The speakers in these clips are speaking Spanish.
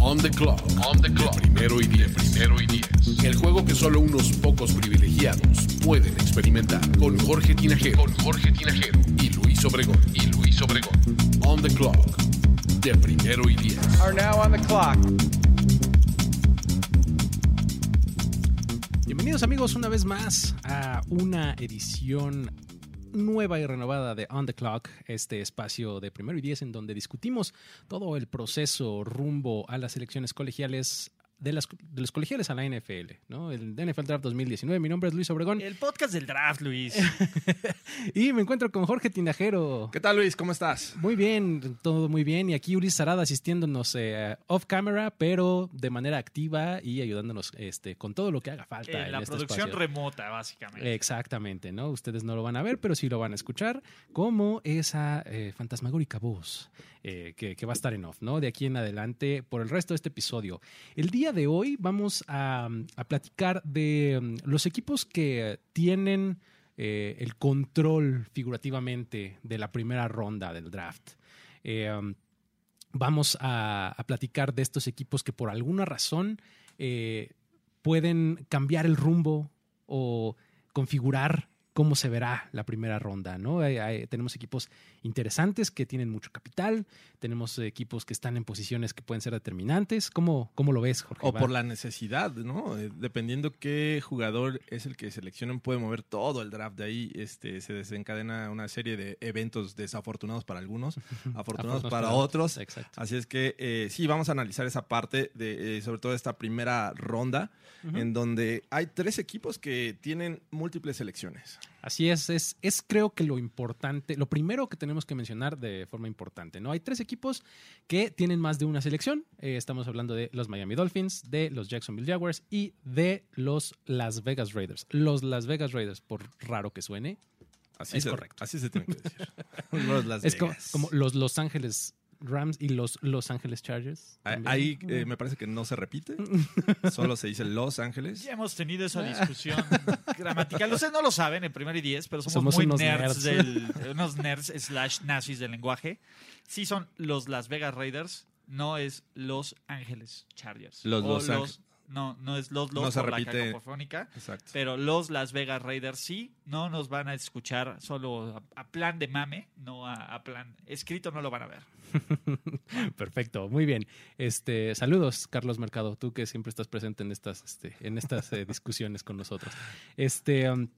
On the clock. On the clock. De primero y diez. primero y diez. El juego que solo unos pocos privilegiados pueden experimentar. Con Jorge Tinajero. Con Jorge Tinajero. Y Luis Obregón. Y Luis Obregón. On the clock. De primero y diez. Are now on the clock. Bienvenidos amigos una vez más a una edición nueva y renovada de On the Clock, este espacio de primero y diez en donde discutimos todo el proceso rumbo a las elecciones colegiales de, las, de los colegiales a la NFL, ¿no? El NFL Draft 2019. Mi nombre es Luis Obregón El podcast del draft, Luis. y me encuentro con Jorge Tinajero. ¿Qué tal, Luis? ¿Cómo estás? Muy bien, todo muy bien. Y aquí Ulises Sarada asistiéndonos eh, off camera, pero de manera activa y ayudándonos este, con todo lo que haga falta. Eh, en la este producción espacio. remota, básicamente. Exactamente, ¿no? Ustedes no lo van a ver, pero sí lo van a escuchar como esa eh, fantasmagórica voz eh, que, va a estar en off, ¿no? De aquí en adelante por el resto de este episodio. El día de hoy vamos a, a platicar de mm, los equipos que tienen eh, el control figurativamente de la primera ronda del draft. Eh, um, vamos a, platicar de estos equipos que por alguna razón pueden cambiar el rumbo o configurar cómo se verá la primera ronda, ¿no? Tenemos equipos interesantes que tienen mucho capital, tenemos equipos que están en posiciones que pueden ser determinantes. ¿Cómo, cómo lo ves, Jorge? O por la necesidad, ¿no? Eh, Dependiendo qué jugador es el que seleccionen, puede mover todo el draft. De ahí este, se desencadena una serie de eventos desafortunados para algunos, afortunados Afortunados para para otros. Exacto. Así es que eh, sí, vamos a analizar esa parte, de, eh, sobre todo esta primera ronda, en donde hay tres equipos que tienen múltiples selecciones. Así es, es, es creo que lo importante, lo primero que tenemos que mencionar de forma importante, ¿no? Hay tres equipos que tienen más de una selección. Eh, estamos hablando de los Miami Dolphins, de los Jacksonville Jaguars y de los Las Vegas Raiders. Los Las Vegas Raiders, por raro que suene, Así Es se, correcto. Así se tiene que decir. Los Las es como los Los Ángeles Rams y los Los Ángeles Chargers. Ah, también. Ahí eh, me parece que no se repite, solo se dice Los Ángeles. Ya hemos tenido esa discusión gramatical. Ustedes no lo saben en primer y diez, pero somos, Somos muy unos nerds, nerds. del unos nerds slash nazis del lenguaje. Sí son los Las Vegas Raiders, no es Los Ángeles Chargers. Los Los Ángeles. No, no es los los No se por la repite. cacofónica. Exacto. Pero los Las Vegas Raiders sí, no nos van a escuchar solo a, a plan de mame, no a, a plan escrito, no lo van a ver. Perfecto, muy bien. Este, saludos, Carlos Mercado, tú que siempre estás presente en estas, este, en estas eh, discusiones con nosotros. Este, um,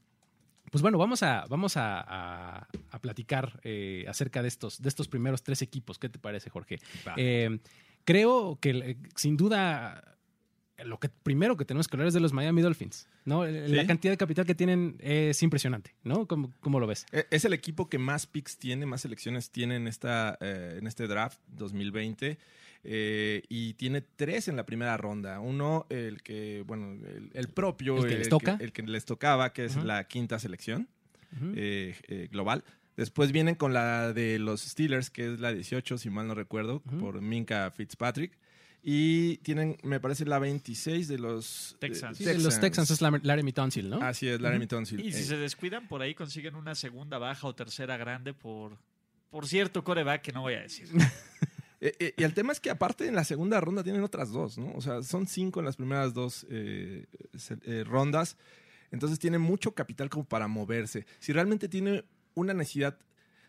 pues bueno, vamos a, vamos a, a- a platicar eh, acerca de estos, de estos primeros tres equipos. ¿Qué te parece, Jorge? Eh, creo que sin duda lo que primero que tenemos que hablar es de los Miami Dolphins. ¿no? La cantidad de capital que tienen es impresionante, ¿no? ¿Cómo, cómo lo ves? Eh, Es el equipo que más picks tiene, más selecciones tiene en, esta, eh, en este draft 2020. eh, y tiene tres en la primera ronda. Uno, el que, bueno, el, el propio. ¿El que les toca? el que les tocaba, que es la quinta selección eh, eh, global. Después vienen con la de los Steelers, que es la 18, si mal no recuerdo, por Minka Fitzpatrick. Y tienen, me parece, la 26 de los Texans. Sí, de los Texans es Lar- Laramie Tunsil, ¿no? Así es, Laramie Tunsil. Y si Eh, se descuidan, por ahí consiguen una segunda baja o tercera grande por, por cierto coreback que no voy a decir. Eh, eh, y el tema es que aparte en la segunda ronda tienen otras dos, ¿no? O sea, son cinco en las primeras dos eh, eh, rondas. Entonces tiene mucho capital como para moverse. Si realmente tiene una necesidad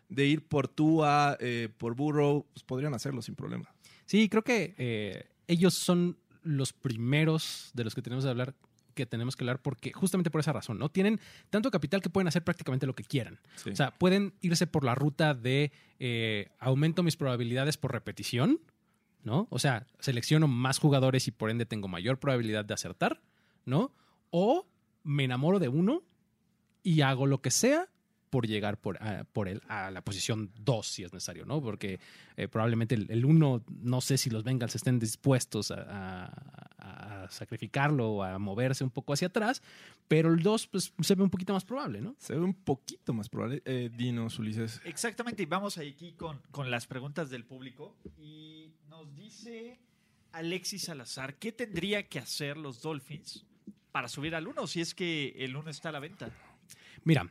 de ir por Tua, eh, por Burrow, pues podrían hacerlo sin problema. Sí, creo que eh, ellos son los primeros de los que tenemos que hablar que tenemos que hablar porque justamente por esa razón, ¿no? Tienen tanto capital que pueden hacer prácticamente lo que quieran. Sí. O sea, pueden irse por la ruta de eh, aumento mis probabilidades por repetición, ¿no? O sea, selecciono más jugadores y por ende tengo mayor probabilidad de acertar, ¿no? O me enamoro de uno y hago lo que sea por llegar por, a- por él a la posición 2 si es necesario, ¿no? Porque eh, probablemente el 1, no sé si los Bengals estén dispuestos a, a- a sacrificarlo o a moverse un poco hacia atrás, pero el 2 pues, se ve un poquito más probable, ¿no? Se ve un poquito más probable. Eh, dinos, Ulises. Exactamente, y vamos aquí con, con las preguntas del público. Y nos dice Alexis Salazar, ¿qué tendría que hacer los Dolphins para subir al 1 si es que el 1 está a la venta? Mira,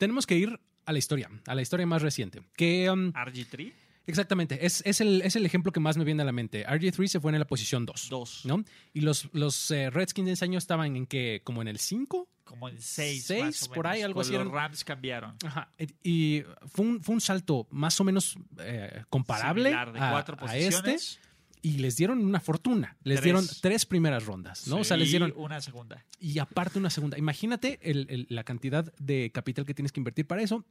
tenemos que ir a la historia, a la historia más reciente, que... um, RG3, Exactamente, es, es, el, es el ejemplo que más me viene a la mente. RG3 se fue en la posición 2. 2, ¿no? Y los, los eh, Redskins de ese año estaban en que, como en el 5. como en 6, Seis, por ahí, algo así Los eran. Rams cambiaron. Ajá. Y fue un, fue un salto más o menos eh, comparable Similar, de a, cuatro a este. Y les dieron una fortuna. Les Tres. dieron tres primeras rondas, ¿no? O sea, les y dieron. una segunda. Y aparte una segunda. Imagínate el- el- la cantidad de capital que tienes que invertir para eso.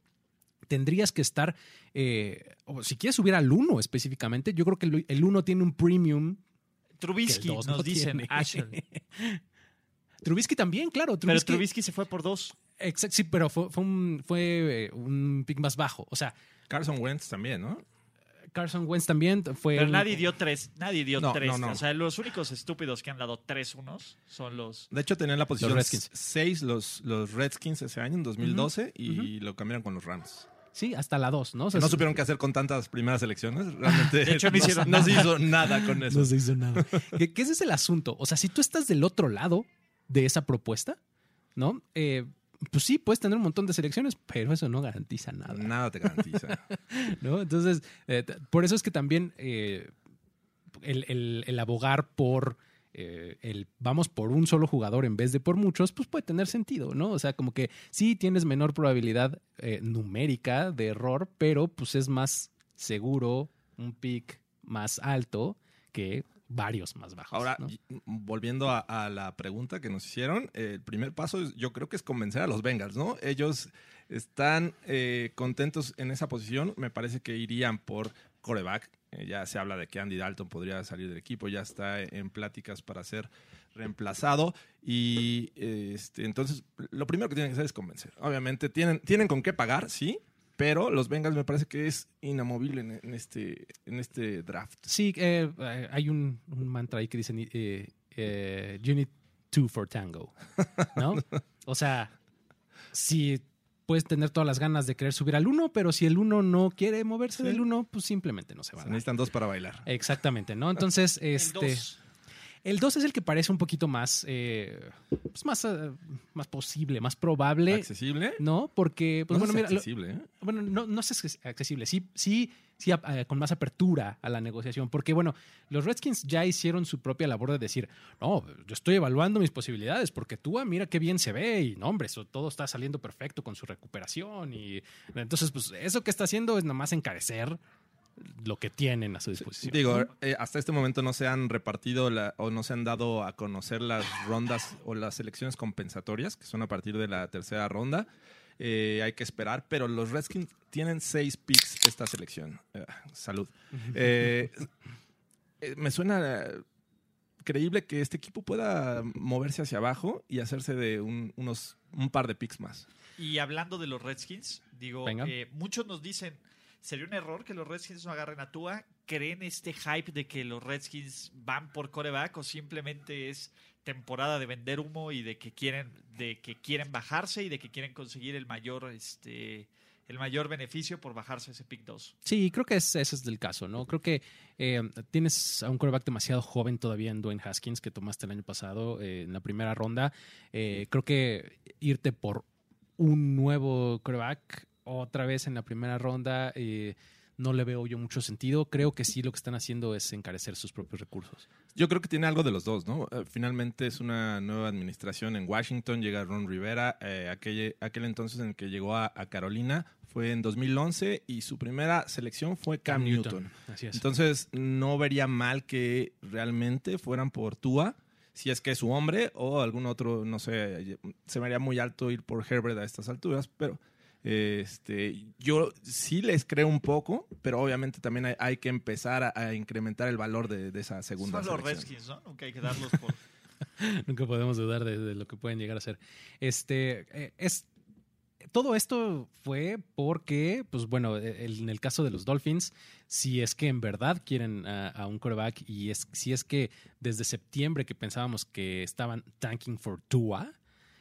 Tendrías que estar, eh, o si quieres subir al 1 específicamente, yo creo que el- el 1 tiene un premium Trubisky, dos nos no dicen, tiene. Asher. Trubisky también, claro. Pero Trubisky, Trubisky se fue por 2. Exacto, sí, pero fue, fue un, fue eh, un pick más bajo. O sea, Carson Wentz también, ¿no? Carson Wentz también fue. Pero nadie dio 3. Nadie dio No, 3. no, no. O sea, los únicos estúpidos que han dado 3 unos son los. De hecho, tenían la posición Redskins. 6 los, los Redskins ese año, en 2012, y lo cambiaron con los Rams. Sí, hasta la 2, ¿no? O sea, no supieron qué hacer con tantas primeras elecciones. Realmente De hecho, no hicieron no se nada. hizo nada con eso. No se hizo nada. ¿Qué, qué ese es el asunto? O sea, si tú estás del otro lado de esa propuesta, ¿no? Eh, pues sí, puedes tener un montón de selecciones, pero eso no garantiza nada. Nada te garantiza. ¿no? Entonces, eh, por eso es que también eh, el, el- el abogar por eh, el vamos por un solo jugador en vez de por muchos, pues puede tener sentido, ¿no? O sea, como que sí tienes menor probabilidad numérica de error, pero pues es más seguro un pick más alto que varios más bajos. Ahora, volviendo a, a la pregunta que nos hicieron, eh, el primer paso es- yo creo que es convencer a los Bengals, ¿no? Ellos están eh, contentos en esa posición. Me parece que irían por coreback. Eh, ya se habla de que Andy Dalton podría salir del equipo, ya está en pláticas para ser reemplazado. Y este, entonces, lo primero que tienen que hacer es convencer. Obviamente, tienen, tienen con qué pagar, sí. Pero los Bengals me parece que es inamovible en, en este, en este draft. Sí, eh, eh, hay un, un mantra ahí que dice, eh, eh, you need two for tango, ¿no? o sea, si puedes tener todas las ganas de querer subir al uno, pero si el uno no quiere moverse Sí. del uno, pues simplemente no se va a Se dar. necesitan dos para bailar. Exactamente, ¿no? Entonces, El este... dos. El 2 es el que parece un poquito más, eh, pues más, eh, más posible, más probable, ¿Accesible? ¿no? Porque, pues No bueno, si mira, accesible, ¿eh? bueno, no, no es acces- accesible, sí, sí, sí, eh, con más apertura a la negociación, porque bueno, los Redskins ya hicieron su propia labor de decir, no, yo estoy evaluando mis posibilidades, porque tú, ah, mira qué bien se ve, y no, hombre, eso todo está saliendo perfecto con su recuperación, y entonces, pues eso que está haciendo es nomás encarecer lo que tienen a su disposición. Digo, eh, hasta este momento no se han repartido la- o no se han dado a conocer las rondas o las selecciones compensatorias, que son a partir de la tercera ronda. Eh, hay que esperar, pero los Redskins tienen seis picks esta selección. Eh, salud. Eh, eh, me suena creíble que este equipo pueda moverse hacia abajo y hacerse de un, unos, un par de picks más. Y hablando de los Redskins, digo, eh, muchos nos dicen, ¿sería un error que los Redskins no agarren a Tua? ¿Creen este hype de que los Redskins van por coreback o simplemente es temporada de vender humo y de que quieren, de que quieren bajarse y de que quieren conseguir el mayor, este, el mayor beneficio por bajarse ese pick 2? Sí, creo que es- ese es el caso, ¿no? Creo que eh, tienes a un quarterback demasiado joven todavía en Dwayne Haskins que tomaste el año pasado eh, en la primera ronda. Eh, creo que irte por un nuevo quarterback otra vez en la primera ronda eh, no le veo yo mucho sentido. Creo que sí lo que están haciendo es encarecer sus propios recursos. Yo creo que tiene algo de los dos, ¿no? Eh, finalmente es una nueva administración en Washington, llega Ron Rivera, eh, aquel, aquel entonces en el que llegó a, a Carolina fue en 2011 y su primera selección fue Cam, Newton. Así es. Entonces no vería mal que realmente fueran por Tua, si es que es su hombre o algún otro, no sé, se me haría muy alto ir por Herbert a estas alturas, pero este, yo sí les creo un poco, pero obviamente también hay, hay que empezar a, a incrementar el valor de, de esa segunda Son los. Redskins, ¿no? Nunca hay que darlos por... Nunca podemos dudar de, de lo que pueden llegar a ser. Este eh, es todo esto fue porque, pues bueno, el- en el caso de los Dolphins, si es que en verdad quieren a, a un quarterback y es, si es que desde septiembre que pensábamos que estaban tanking for Tua,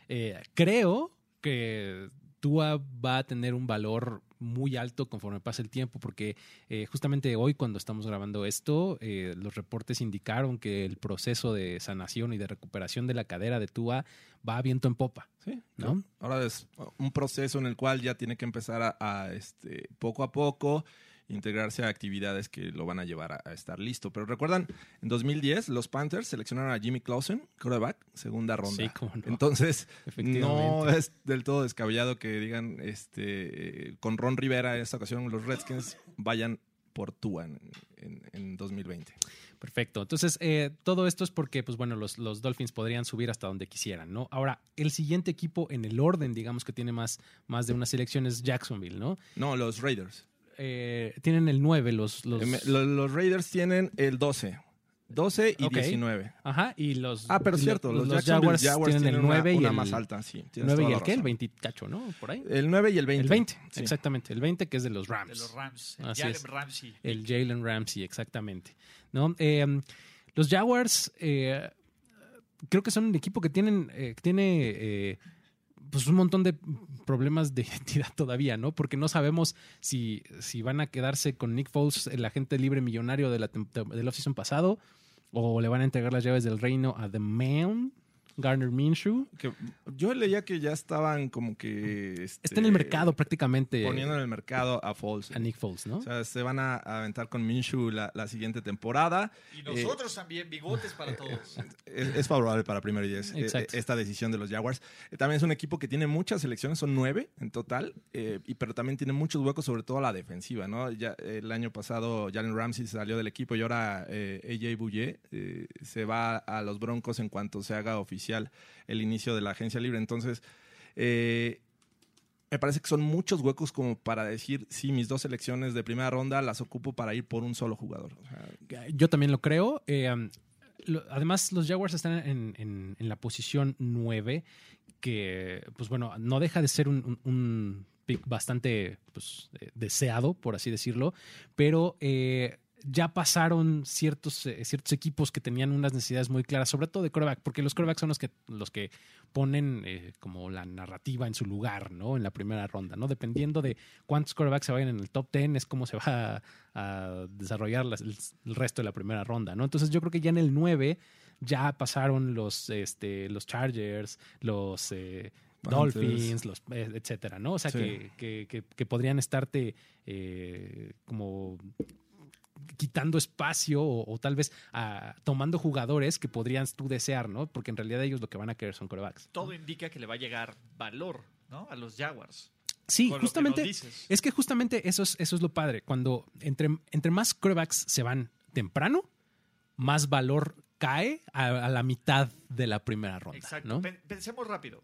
eh, creo que Tua va a tener un valor muy alto conforme pase el tiempo, porque eh, justamente hoy cuando estamos grabando esto, eh, los reportes indicaron que el proceso de sanación y de recuperación de la cadera de Tua va a viento en popa. Sí, ¿No? Ahora es un proceso en el cual ya tiene que empezar a, a, este, poco a poco integrarse a actividades que lo van a llevar a, a estar listo. Pero recuerdan, en 2010 los Panthers seleccionaron a Jimmy Clausen, quarterback, segunda ronda. Sí, cómo no. Entonces, no es del todo descabellado que digan este, con Ron Rivera en esta ocasión los Redskins vayan por Tua en, en- en 2020. Perfecto. Entonces, eh, todo esto es porque, pues bueno, los, los Dolphins podrían subir hasta donde quisieran, ¿no? Ahora, el siguiente equipo en el orden, digamos, que tiene más, más de una selección es Jacksonville, ¿no? No, los Raiders. Eh, tienen el 9, los... los Eh, me- lo- los Raiders tienen el 12. 12 y Ok. 19. Ajá, y los... Ah, pero cierto, los, los, los Jaguars, Jaguars, tienen el 9 una, y una el... más alta, sí. tienes 9 toda y el qué, el razón. 20 cacho, ¿no? Por ahí. El 9 y el 20. El 20, Sí. exactamente. El 20 que es de los Rams. De los Rams. El Así Jalen es. Ramsey. El Jalen Ramsey, exactamente. ¿No? Eh, los Jaguars, eh, creo que son un equipo que tienen, eh, que tiene eh, pues un montón de problemas de identidad todavía, ¿no? Porque no sabemos si, si van a quedarse con Nick Foles, el agente libre millonario de la del offseason pasado, o le van a entregar las llaves del reino a The Man, Garner Minshew. Que yo leía que ya estaban como que... este, Está en el mercado prácticamente Poniendo en el mercado a Foles. a Nick Foles, ¿no? O sea, se van a aventar con Minshew la, la siguiente temporada. Y nosotros también, bigotes para todos. Es, es favorable para primero y diez eh, esta decisión de los Jaguars. Eh, También es un equipo que tiene muchas selecciones, son nueve en total, eh, y, pero también tiene muchos huecos, sobre todo a la defensiva. ¿no? Ya, el año pasado Jalen Ramsey salió del equipo y ahora eh, AJ Bouye eh, se va a los Broncos en cuanto se haga oficial el inicio de la agencia libre. Entonces, eh, me parece que son muchos huecos como para decir, sí, mis dos selecciones de primera ronda las ocupo para ir por un solo jugador. Yo también lo creo. Eh, además, los Jaguars están en, la posición 9, que, pues bueno, no deja de ser un pick bastante pues, eh, deseado, por así decirlo, pero eh, ya pasaron ciertos, eh, ciertos equipos que tenían unas necesidades muy claras, sobre todo de coreback, porque los corebacks son los que, los que ponen eh, como la narrativa en su lugar, ¿no? En la primera ronda, ¿no? Dependiendo de cuántos corebacks se vayan en el top 10, es cómo se va a, a desarrollar las- el, el resto de la primera ronda, ¿no? Entonces yo creo que ya en el 9 ya pasaron los, este, los Chargers, los eh. Dolphins, los, etcétera, ¿no? O sea, Sí. que, que- que- que podrían estarte eh, como quitando espacio o, o tal vez ah, tomando jugadores que podrían tú desear, ¿no? Porque en realidad ellos lo que van a querer son corebacks. Todo indica que le va a llegar valor, ¿no? A los Jaguars. Sí, que justamente. Es que justamente eso es, eso es lo padre. Cuando entre, entre más corebacks se van temprano, más valor cae a, a la mitad de la primera ronda. Exacto. Pensemos rápido.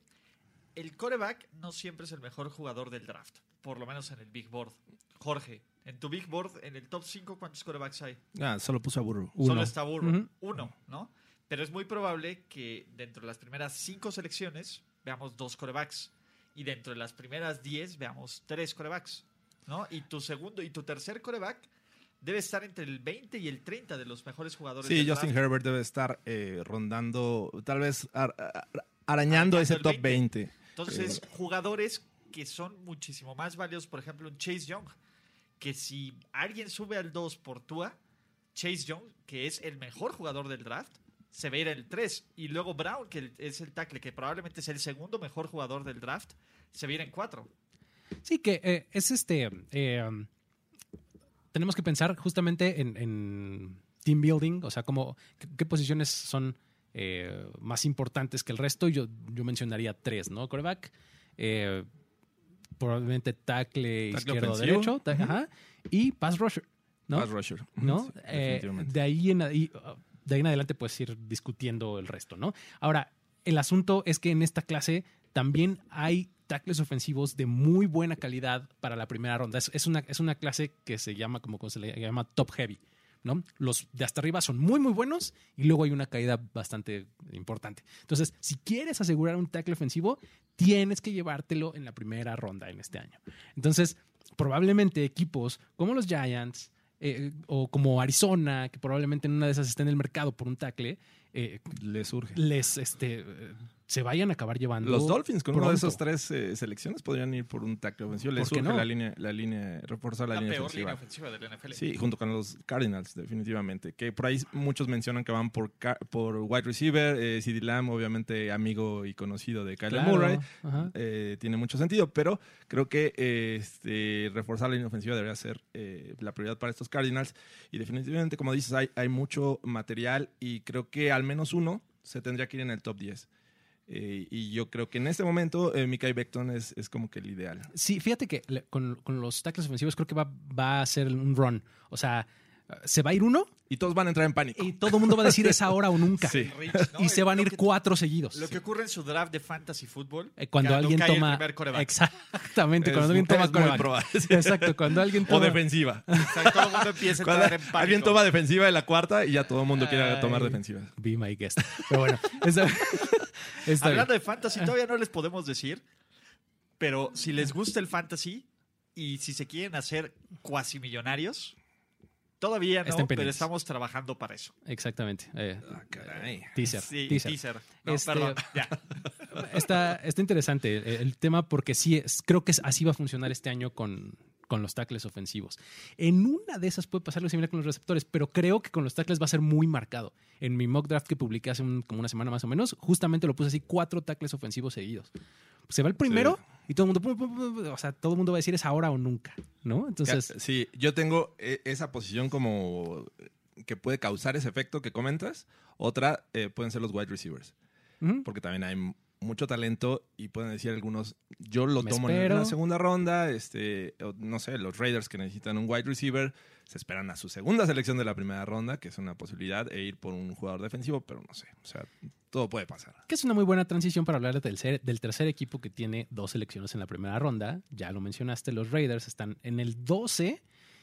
El coreback no siempre es el mejor jugador del draft, por lo menos en el Big Board. Jorge, en tu Big Board, en el top 5, ¿cuántos corebacks hay? ah, solo puso a Burrow. Uno. Solo está Burrow. Ujú. Uno, ¿no? Pero es muy probable que dentro de las primeras cinco selecciones veamos dos corebacks. Y dentro de las primeras 10 veamos tres corebacks, ¿no? Y tu segundo y tu tercer coreback debe estar entre el 20 y el 30 de los mejores jugadores Sí, del Justin draft. Herbert debe estar eh, rondando, tal vez ar- ar- arañando Arañando ese top 20. 20. Entonces, jugadores que son muchísimo más valiosos, por ejemplo, un Chase Young, que si alguien sube al 2 por Tua, Chase Young, que es el mejor jugador del draft, se va a ir el 3. Y luego Brown, que es el tackle, que probablemente es el segundo mejor jugador del draft, se va a ir en 4. Sí, que eh, es este. eh, um, tenemos que pensar justamente en, team building, o sea, como, qué, posiciones son eh, más importantes que el resto. Yo, yo mencionaría tres, ¿no? Coreback, probablemente tackle, Tackle izquierdo derecho, ajá, y pass rusher, ¿no? Pass rusher. ¿no? Sí, Eh, de, ahí en, ahí, uh, de ahí en adelante puedes ir discutiendo el resto, ¿no? Ahora, el asunto es que en esta clase también hay tackles ofensivos de muy buena calidad para la primera ronda. Es, es una, es una clase que se llama, como se le llama, top heavy. ¿No? Los de hasta arriba son muy, muy buenos y luego hay una caída bastante importante. Entonces, si quieres asegurar un tackle ofensivo, tienes que llevártelo en la primera ronda en este año. Entonces, probablemente equipos como los Giants eh, o como Arizona, que probablemente en una de esas esté en el mercado por un tackle, eh, Le surge. les este, eh, se vayan a acabar llevando. Los Dolphins con una de pronto. esas tres eh, selecciones podrían ir por un tackle ofensivo. Les ¿Por qué surge no? la línea, la línea, reforzar la, La, línea peor ofensiva. línea ofensiva del NFL. Sí, junto con los Cardinals, definitivamente. Que por ahí muchos mencionan que van por, por wide receiver. Eh, CD Lamb, obviamente amigo y conocido de Kyler Claro, Murray. Eh, tiene mucho sentido, pero creo que eh, este, reforzar la línea ofensiva debería ser eh, la prioridad para estos Cardinals. Y definitivamente, como dices, hay, hay mucho material y creo que al menos uno se tendría que ir en el top 10. Eh, y yo creo que en este momento eh, Mikael Beckton es, es como que el ideal. Sí, fíjate que le- con, con los tackles ofensivos creo que va, va a ser un run. O sea, se va a ir uno Y todos van a entrar en pánico. y todo el mundo va a decir es ahora o nunca. Sí. Rich, ¿no? Y se van a ir que- cuatro seguidos. Lo que ocurre en su draft de fantasy fútbol. Eh, Cuando que alguien cae toma. Exactamente, Es cuando alguien toma probable. Exacto, cuando alguien O toma. defensiva. O sea, todo el mundo empieza a entrar en pánico. alguien toma defensiva de la cuarta y ya todo el mundo quiere Ay. tomar defensiva. Be my guest. Pero bueno, está, está bien. Hablando de fantasy, todavía no les podemos decir, pero si les gusta el fantasy y si se quieren hacer cuasi millonarios, todavía no, Estén pero estamos trabajando para eso. Exactamente. eh, caray. teaser. Sí, teaser. teaser. No, Este- perdón, ya. Está, está interesante el, el tema porque sí, es- creo que es- así va a funcionar este año con, con los tackles ofensivos. En una de esas puede pasar lo similar con los receptores, pero creo que con los tackles va a ser muy marcado. En mi mock draft que publiqué hace un- como una semana más o menos, justamente lo puse así, cuatro tackles ofensivos seguidos. Se va el primero y todo el mundo, pum, pum, pum, pum, o sea, todo el mundo va a decir es ahora o nunca, ¿no? Entonces, sí, yo tengo eh, esa posición como que puede causar ese efecto que comentas. Otra eh, pueden ser los wide receivers, porque también hay mucho talento y pueden decir algunos, yo lo Me tomo espero. en la segunda ronda, este, no sé, los Raiders que necesitan un wide receiver se esperan a su segunda selección de la primera ronda, que es una posibilidad, e ir por un jugador defensivo, pero no sé, o sea, todo puede pasar. Que es una muy buena transición para hablar del tercer, del tercer equipo que tiene dos selecciones en la primera ronda. Ya lo mencionaste, los Raiders están en el 12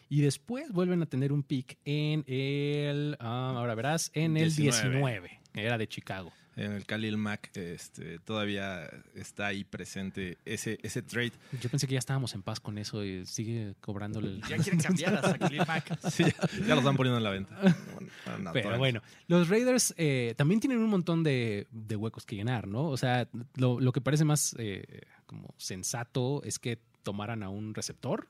y después vuelven a tener un pick en el, ah, ahora verás, en el 19. 19. Era de Chicago. En el Khalil Mack este, todavía está ahí presente ese, ese trade. Yo pensé que ya estábamos en paz con eso y sigue cobrándole el... Ya quieren cambiar a Khalil Mack. Sí, ya, ya lo están poniendo en la venta. Bueno, no, Pero bueno, los Raiders eh, también tienen un montón de, de huecos que llenar, ¿no? O sea, lo, lo que parece más eh, como sensato es que tomaran a un receptor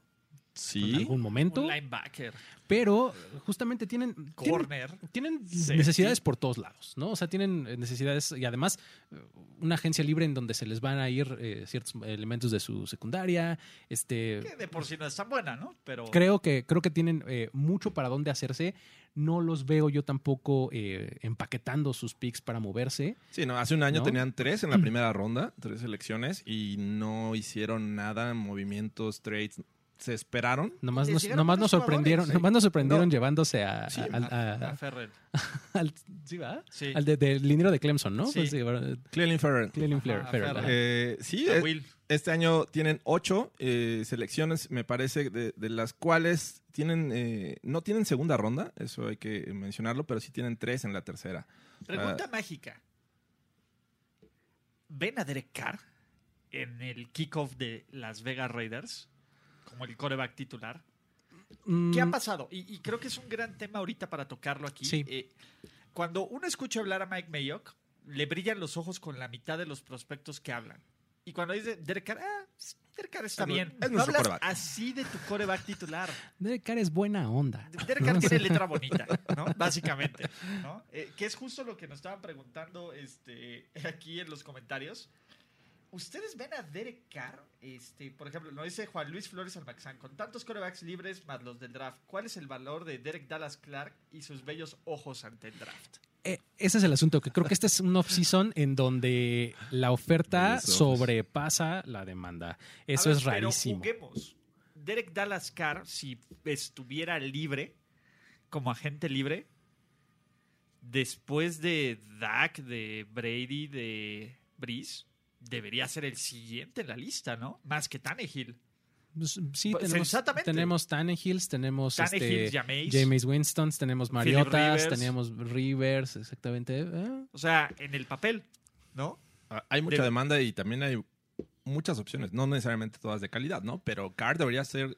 en Sí. algún momento. Un linebacker, Pero justamente tienen, tienen, corner. tienen necesidades por todos lados, ¿no? O sea, tienen eh, necesidades y además eh, una agencia libre en donde se les van a ir eh, ciertos elementos de su secundaria. Este, Que de por sí no es tan buena, ¿no? Pero creo que creo que tienen eh, mucho para dónde hacerse. No los veo yo tampoco eh, empaquetando sus picks para moverse. Sí, no, hace un año ¿No? tenían tres en la primera ronda, tres selecciones, y no hicieron nada, movimientos, trades. Se esperaron. Nomás nos, nomás nos sorprendieron, sí. nomás nos sorprendieron No. llevándose a, Sí, a- a- a a- Ferrell. al, ¿sí, va? Sí. al de- del liniero de Clemson, ¿no? Sí. Pues, Flair- Ajá, Farrell, Farrell. ajá. Eh, sí, A eh, Will. este año tienen ocho eh, selecciones, me parece, de, de las cuales tienen eh, no tienen segunda ronda, eso hay que mencionarlo, pero sí tienen tres en la tercera. Pregunta Ah. mágica. ¿Ven a Derek Carr en el kickoff de Las Vegas Raiders como el coreback titular? ¿Qué ha Mm, pasado? Y, y creo que es un gran tema ahorita para tocarlo aquí. Sí. Eh, cuando uno escucha hablar a Mike Mayock, le brillan los ojos con la mitad de los prospectos que hablan. Y cuando dice Derek Carr, ah, Derek Carr está bien. es no hablas quarterback. así de tu coreback titular. Derek Carr es buena onda. Derek Carr tiene letra bonita, ¿no? Básicamente, ¿no? Eh, que es justo lo que nos estaban preguntando este, aquí en los comentarios. ¿Ustedes ven a Derek Carr? Este, por ejemplo, lo dice Juan Luis Flores Almaxán, con tantos corebacks libres más los del draft, ¿cuál es el valor de Derek Dallas Clark y sus bellos ojos ante el draft? Eh, ese es el asunto, que creo que este es un off-season en donde la oferta sobrepasa la demanda. Eso ver, es rarísimo. Pero juguemos. Derek Dallas Carr, si estuviera libre, como agente libre, después de Dak, de Brady, de Breeze, debería ser el siguiente en la lista, ¿no? Más que Tannehill. Pues, sí, Pues, tenemos, tenemos Tannehills, tenemos Tannehill, este, Jameis. James Winstons, tenemos Mariotas, Rivers. teníamos Rivers, exactamente. eh, O sea, en el papel, ¿no? Ah, Hay mucha De- demanda y también hay muchas opciones, no necesariamente todas de calidad, ¿no? Pero Carr debería ser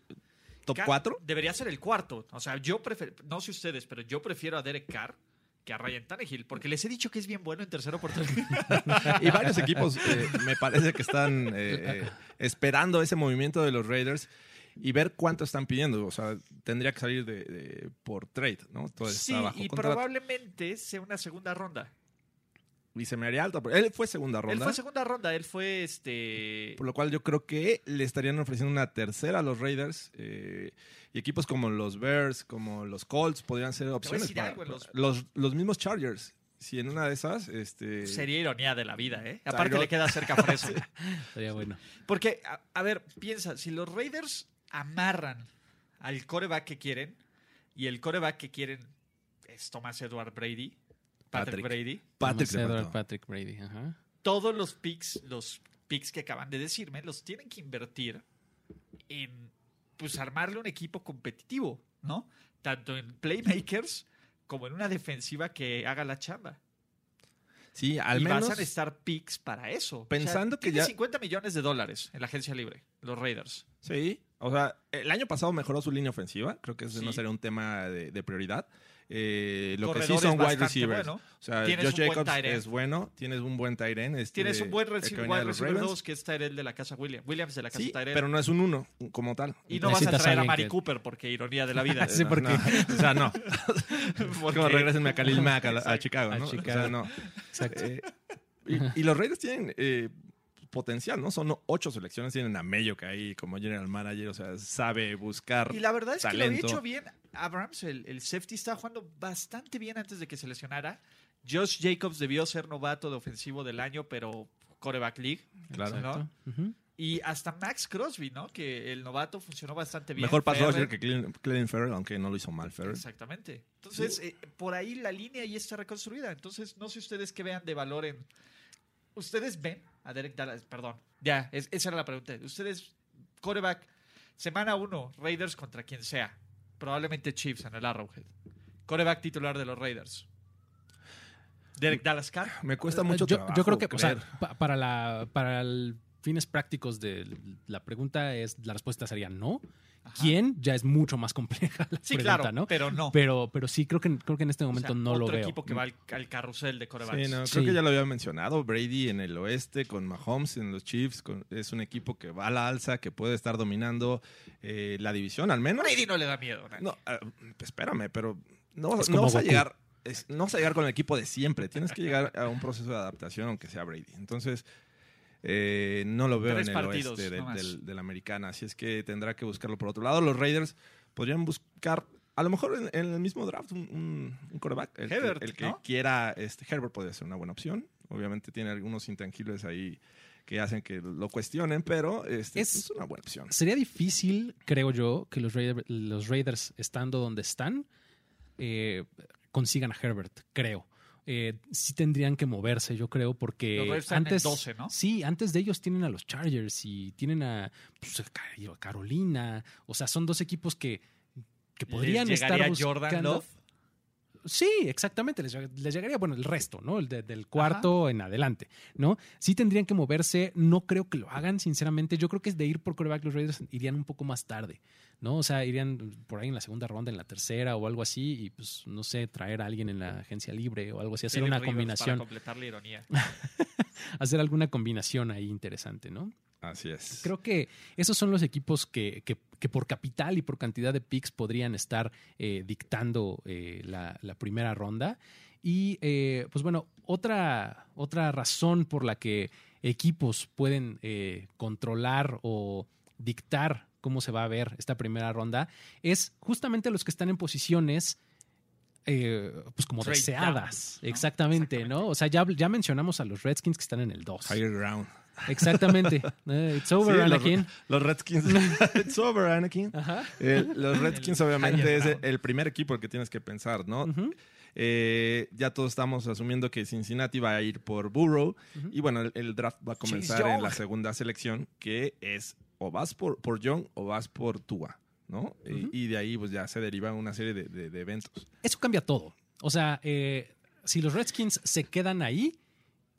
top Carr 4. Debería ser el cuarto. O sea, yo prefiero, no sé ustedes, pero yo prefiero a Derek Carr que a Ryan Tannehill, porque les he dicho que es bien bueno en tercera oportunidad. Y varios equipos eh, me parece que están eh, esperando ese movimiento de los Raiders y ver cuánto están pidiendo. O sea, tendría que salir de, de- por trade, ¿no? Todo sí, y contrato. probablemente sea una segunda ronda. Y se me haría alto. pero Él fue segunda Él ronda. fue segunda ronda, él fue este. Por lo cual yo creo que le estarían ofreciendo una tercera a los Raiders. eh, y equipos como los Bears, como los Colts, podrían ser opciones. decir para- algo, los- los, los mismos Chargers. Si en una de esas, este, Sería ironía de la vida, ¿eh? Aparte Tyrod- le queda cerca Fresno. estaría bueno. Porque, a, a ver, piensa, si los Raiders amarran al coreback que quieren, y el coreback que quieren es Thomas Edward Brady, Patrick, Patrick. Brady, Patrick faltó. Patrick Brady. Ajá. todos los picks, los picks que acaban de decirme, los tienen que invertir en pues armarle un equipo competitivo, ¿no? Tanto en playmakers como en una defensiva que haga la chamba. Sí, al y menos. vas a necesitar picks para eso. Pensando que ya- 50 millones de dólares en la agencia libre, los Raiders. Sí, o sea, el año pasado mejoró su línea ofensiva. Creo que ese Sí. no sería un tema de, de prioridad. Eh, lo que sí son wide receivers. bueno. O sea, Tienes Josh un buen Jacobs tight es bueno. Tienes un buen tight end. este, Tienes un buen de wide los receiver Ravens. 2 que es Tyrell de la casa Williams. Williams de la casa Sí, Tyrell. pero no es un uno como tal. y no vas a traer a Mari que- Cooper porque ironía de la vida. Sí, No, porque- no, o sea, no. Porque- Como regresenme a Khalil Mack a. Chicago, A ¿no? O sea, no. Exacto. Eh, y, y los Raiders tienen eh, potencial, ¿no? Son ocho selecciones. Tienen a Mayo que ahí como general manager, o sea, sabe buscar Y la verdad es que lo había hecho bien. Abrams, el, el safety, estaba jugando bastante bien antes de que se lesionara. Josh Jacobs debió ser novato de ofensivo del año, pero coreback league. Claro. Y hasta Max Crosby, ¿no? Que el novato funcionó bastante bien. Mejor pass Ferrer- rusher que Clelin Ferrell, aunque no lo hizo mal Ferrell. Exactamente. Entonces, eh, por ahí la línea ya está reconstruida. Entonces, no sé ustedes qué vean de valor en. ¿Ustedes ven a Derek Dallas? Perdón. Ya, es- esa era la pregunta. ¿Ustedes, coreback, semana 1, Raiders contra quien sea? Probablemente Chiefs en el Arrowhead. Coreback titular de los Raiders. Derek Dallas Carr. Me cuesta mucho Eh, yo, trabajo yo creo que, o sea, creer. pa- para la para el fines prácticos de la pregunta es la respuesta sería no. Ajá. ¿Quién? Ya es mucho más compleja la Sí, pregunta, claro, ¿no? pero no. Pero, pero sí, creo que, creo que en este O momento sea, no lo otro veo. equipo que va al, al carrusel de corebacks. Sí, no, creo Sí. que ya lo había mencionado. Brady en el oeste con Mahomes en los Chiefs. con- es un equipo que va a la alza, que puede estar dominando eh, la división al menos. Brady no le da miedo. ¿no? No, ah, espérame, pero no, Es no como vas a llegar. es- no vas a llegar con el equipo de siempre. Tienes que llegar a un proceso de adaptación, aunque sea Brady. Entonces, eh, no lo veo Tres en el partidos, oeste del- de la americana. Así es que tendrá que buscarlo por otro lado. Los Raiders podrían buscar, a lo mejor en, en el mismo draft, un, un, un quarterback. El Herbert, que, el que ¿no? quiera, este, Herbert podría ser una buena opción. Obviamente tiene algunos intangibles ahí que hacen que lo cuestionen, pero este, Es- es, una buena opción. Sería difícil, creo yo, que los, Raider- los Raiders, estando donde están, eh, consigan a Herbert, creo. Eh, sí tendrían que moverse, yo creo, porque Los antes, 12, ¿no? sí, antes de ellos tienen a los Chargers y tienen a, pues, a Carolina. O sea, son dos equipos que, que podrían ¿Les estar buscando. Jordan Love? Sí, exactamente. Les, lleg- les llegaría, bueno, el resto, ¿no? El de- del cuarto en adelante, ¿no? Sí tendrían que moverse. No creo que lo hagan, sinceramente. Yo creo que es de ir por coreback. Los Raiders irían un poco más tarde, ¿no? O sea, irían por ahí en la segunda ronda, en la tercera o algo así. Y pues, no sé, traer a alguien en la agencia libre o algo así. Hacer Philip una Rivers combinación. Para completar la ironía. Hacer alguna combinación ahí interesante, ¿no? Así es. Creo que esos son los equipos que, que- que por capital y por cantidad de picks podrían estar eh, dictando eh, la, la primera ronda. Y eh, pues bueno, otra, otra razón por la que equipos pueden eh, controlar o dictar cómo se va a ver esta primera ronda es justamente los que están en posiciones eh, pues como Trade deseadas. down, ¿no? Exactamente, Exactamente. ¿no? O sea, ya, ya mencionamos a los Redskins que están en el 2. Higher ground. Exactamente. Eh, it's over, Sí, los- Anakin. Los Redskins. It's over, Anakin. Ajá. Eh, los Redskins, El obviamente, es el primer equipo que tienes que pensar, ¿no? Ujú. Eh, ya todos estamos asumiendo que Cincinnati va a ir por Burrow. Ujú. Y bueno, el, el draft va a comenzar en la segunda selección, que es o vas por, por Young o vas por Tua, ¿no? y, y de ahí pues ya se deriva una serie de, de- de eventos. Eso cambia todo. O sea, eh, si los Redskins se quedan ahí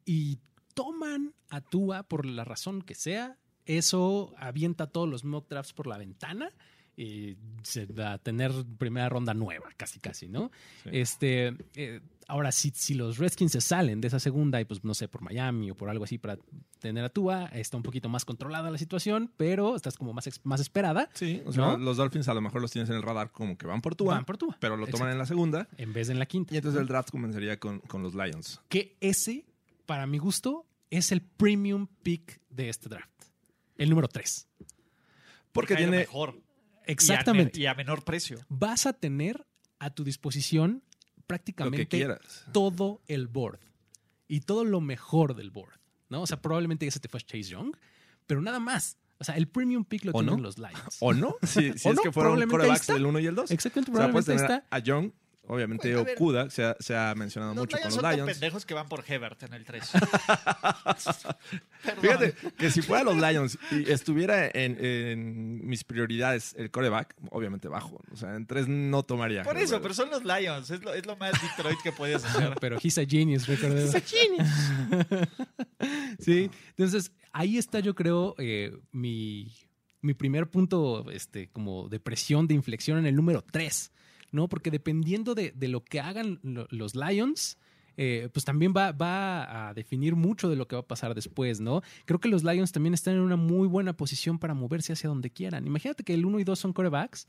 y toman a Tua por la razón que sea, eso avienta todos los mock drafts por la ventana y se va a tener primera ronda nueva, casi casi, ¿no? Sí. Este, eh, ahora, si, si los Redskins se salen de esa segunda y pues no sé, por Miami o por algo así para tener a Tua, está un poquito más controlada la situación, pero estás como más, más esperada. Sí, o sea, ¿No? los Dolphins a lo mejor los tienes en el radar como que van por Tua, Van por Tua. pero lo toman Exacto. en la segunda En vez de en la quinta. y entonces el draft comenzaría con, con los Lions. que ese, para mi gusto, es el premium pick de este draft. El número 3. Porque tiene... mejor. Exactamente. Y a, me- y a menor precio. Vas a tener a tu disposición prácticamente todo el board y todo lo mejor del board. ¿no? O sea, probablemente ya se te fue Chase Young, pero nada más. O sea, el premium pick lo ¿O tienen no? los Lions. ¿O no? Si, si ¿O es no? que fueron corebacks del 1 y el 2. Exactamente, O sea, probablemente ahí está. a Young, obviamente Bueno, a ver. Okuda, se ha, se ha mencionado Los mucho Lions con son los tan Lions. pendejos que van por Hebert en el 3. Fíjate que si fuera los Lions y estuviera en, en mis prioridades el coreback, obviamente bajo. O sea, en tres no tomaría. Por eso, pero son los Lions. Es lo, es lo más Detroit que puedes hacer. Pero he's a genius, recordemos. sí, entonces ahí está yo creo eh, mi, mi primer punto este, como de presión, de inflexión en el número 3, ¿no? Porque dependiendo de, de lo que hagan lo- los Lions, eh, pues también va, va a definir mucho de lo que va a pasar después, ¿no? Creo que los Lions también están en una muy buena posición para moverse hacia donde quieran. Imagínate que el 1 y 2 son corebacks,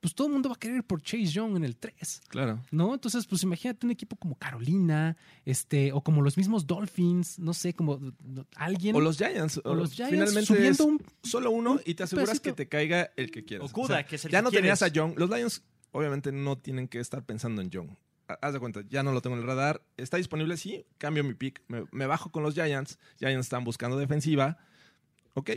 pues todo el mundo va a querer ir por Chase Young en el 3. Claro. ¿no? Entonces, pues imagínate un equipo como Carolina, este, o como los mismos Dolphins, no sé, como no, alguien. O los Giants. o los Giants Finalmente subiendo es un- solo uno y te aseguras que te caiga el que quieras. Okuda, que es el ya que no tenías a Young. Los Lions obviamente no tienen que estar pensando en Young. Ha- Haz de cuenta, ya no lo tengo en el radar. Está disponible, sí. Cambio mi pick. Me, me bajo con los Giants. Giants están buscando defensiva. Ok.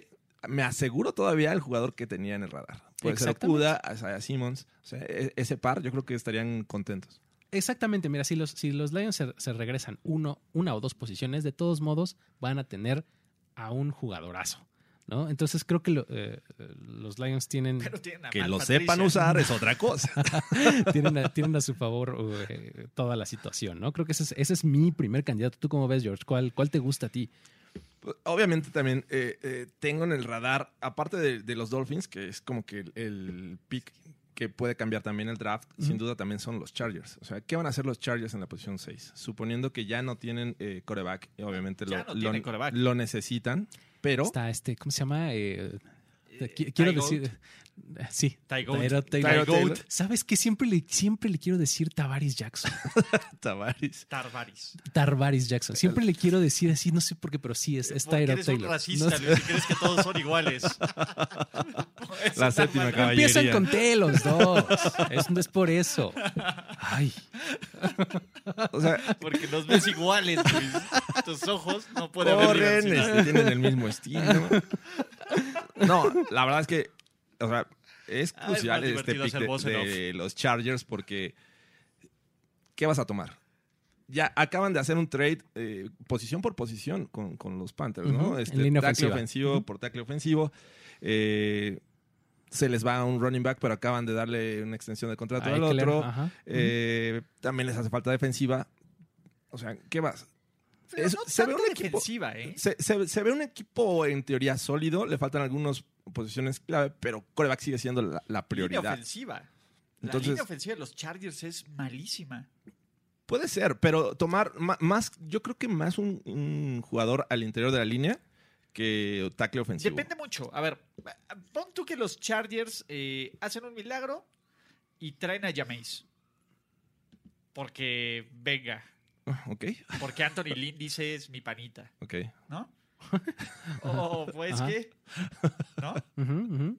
Me aseguro todavía el jugador que tenía en el radar. Puede ser. Okuda, Isaiah Simmons. O sea, e- ese par yo creo que estarían contentos. Exactamente, mira, si los, si los Lions se, se regresan uno, una o dos posiciones, de todos modos van a tener a un jugadorazo, ¿no? Entonces creo que lo- eh, los Lions tienen, Pero tienen a Que Matt lo Patricia. sepan usar es otra cosa. tienen, a, tienen a su favor eh, toda la situación, ¿no? Creo que ese es, ese es mi primer candidato. ¿Tú cómo ves, George? ¿Cuál, cuál te gusta a ti? Pues, Obviamente también eh, eh, tengo en el radar, aparte de, de los Dolphins, que es como que el, el pick que puede cambiar también el draft, sin duda también son los Chargers. O sea, ¿qué van a hacer los Chargers en la posición 6? Suponiendo que ya no tienen eh, coreback, obviamente Ya lo, no lo- tienen quarterback. lo necesitan, pero Está este, ¿cómo se llama? Eh, quiero Ty Goat. decir. Sí. Ty Goat. Tyrod Ty Taylor. Goat. ¿Sabes qué? Siempre le, siempre le quiero decir Tavares Jackson. Tavares. Tarvaris. Tarvaris Jackson. Siempre le quiero decir así, no sé por qué, pero sí, es, es Porque Tyrod eres un Taylor. racista, No sé. Luis, crees que todos son iguales. Es La séptima caballería. Empiezan con T los dos. Es, no es por eso. Ay, O sea, Porque nos ves iguales, Luis. Tus ojos no puede haber corren, diversidad. este, tienen el mismo estilo. No, la verdad es que, o sea, es Ah, es crucial este pick de, los Chargers porque ¿qué vas a tomar? Ya acaban de hacer un trade eh, posición por posición con, con los Panthers, ¿no? Ujú, Este, en línea tackle ofensiva. ofensivo por tackle ofensivo. Eh, se les va a un running back, pero acaban de darle una extensión de contrato al otro. Eh, también les hace falta defensiva. O sea, ¿qué vas? Pero Es- no se ve un equipo- defensiva, ¿eh? Se, se- se ve un equipo en teoría sólido, le faltan algunas posiciones clave, pero coreback sigue siendo la, la Línea prioridad. ofensiva. La Entonces- línea ofensiva de los Chargers es malísima. Puede ser, pero tomar ma- más, yo creo que más un, un jugador al interior de la línea que tackle ofensivo. Depende mucho. A ver, pon tú que los Chargers eh, hacen un milagro y traen a Jameis. Porque, venga, Ok, porque Anthony Lynn dice es mi panita, ok. ¿no? O pues Ajá. que, ¿no?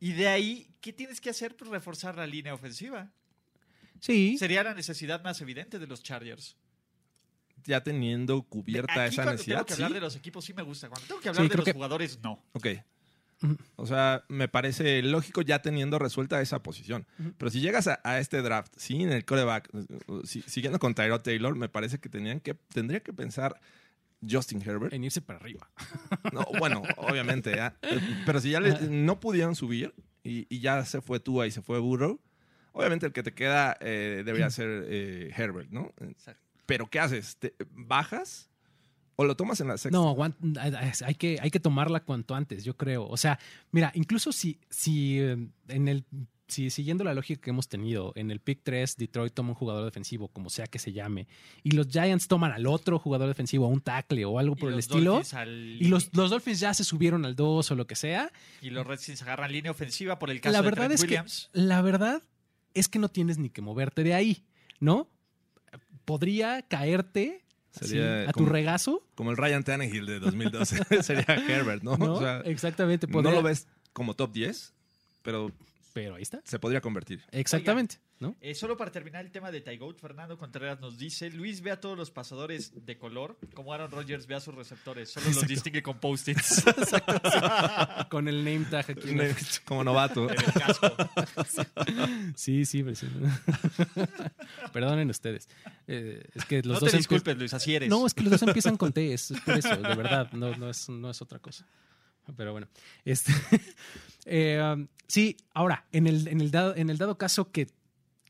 Y de ahí, ¿qué tienes que hacer? Pues reforzar la línea ofensiva. Sí. Sería la necesidad más evidente de los Chargers. Ya teniendo cubierta Aquí esa cuando necesidad, tengo que hablar sí. de los equipos sí me gusta. Cuando tengo que hablar Sí, de los que- jugadores, no. Ok. O sea, me parece lógico ya teniendo resuelta esa posición. Pero si llegas a, a este draft sin el coreback, si- siguiendo con Tyrod Taylor, me parece que, tenían que tendría que pensar Justin Herbert. En irse para arriba. No, bueno, obviamente, ya. pero si ya le- no pudieron subir y, y ya se fue Tua y se fue Burrow, obviamente el que te queda eh, debería ser eh, Herbert, ¿no? Pero ¿qué haces? ¿Te ¿Bajas o lo tomas en la sexta? No, hay que, hay que tomarla cuanto antes, yo creo. O sea, mira, incluso si, si eh, en el si siguiendo la lógica que hemos tenido, en el pick 3 Detroit toma un jugador defensivo, como sea que se llame, y los Giants toman al otro jugador defensivo, a un tackle o algo por el estilo, al- y los, los Dolphins ya se subieron al 2 o lo que sea, y los Redskins agarran línea ofensiva por el caso la de verdad Trent es Williams. que la verdad es que no tienes ni que moverte de ahí, ¿no? Podría caerte Sería a tu como- regazo, Como el Ryan Tannehill de 2012. Sería Herbert, ¿no? ¿no? O sea, Exactamente. no lo ves como top 10, pero Pero ahí está. se podría convertir. Exactamente, ¿no? Eh, solo para terminar el tema de Tygoat, Fernando Contreras nos dice, Luis ve a todos los pasadores de color, como Aaron Rodgers ve a sus receptores, solo los distingue con post-its Con el name tag aquí. ¿no? Como novato. en el casco. Sí, sí, pues, sí. Perdonen ustedes. Eh, es que los no dos te disculpes, Luis, así eres. No, es que los dos empiezan con T, es, es por eso, de verdad, no, no, es, no es otra cosa. Pero bueno, este, eh, um, sí, ahora, en el, en el, dado, en el dado caso que,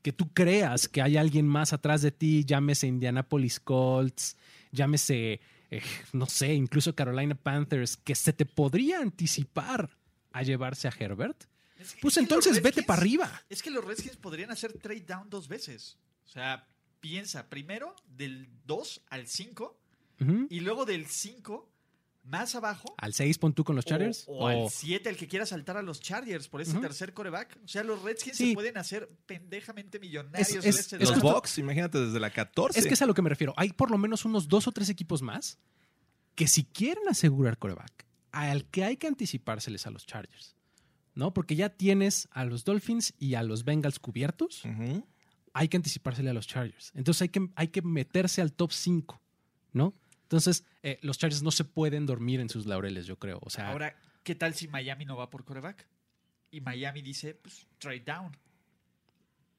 que tú creas que hay alguien más atrás de ti, llámese Indianapolis Colts, llámese, eh, no sé, incluso Carolina Panthers, que se te podría anticipar a llevarse a Herbert, Es que- pues es entonces vete para arriba. Es que los Redskins podrían hacer trade down dos veces. O sea, piensa primero del 2 al 5 Ujú. y luego del 5 más abajo. Al 6 pon tú con los Chargers. O, o al 7, el que quiera saltar a los Chargers por ese tercer coreback. O sea, los Redskins Sí. se pueden hacer pendejamente millonarios. Es- en es- este Los Bucks, imagínate desde la 14. Es que es a lo que me refiero. Hay por lo menos unos dos o tres equipos más que si quieren asegurar coreback, al que hay que anticipárseles a los Chargers. ¿No? Porque ya tienes a los Dolphins y a los Bengals cubiertos, hay que anticipársele a los Chargers. Entonces hay que, hay que meterse al top 5, ¿no? Entonces, eh, los Chargers no se pueden dormir en sus laureles, yo creo. O sea, Ahora, ¿qué tal si Miami no va por coreback? Y Miami dice, pues, trade down.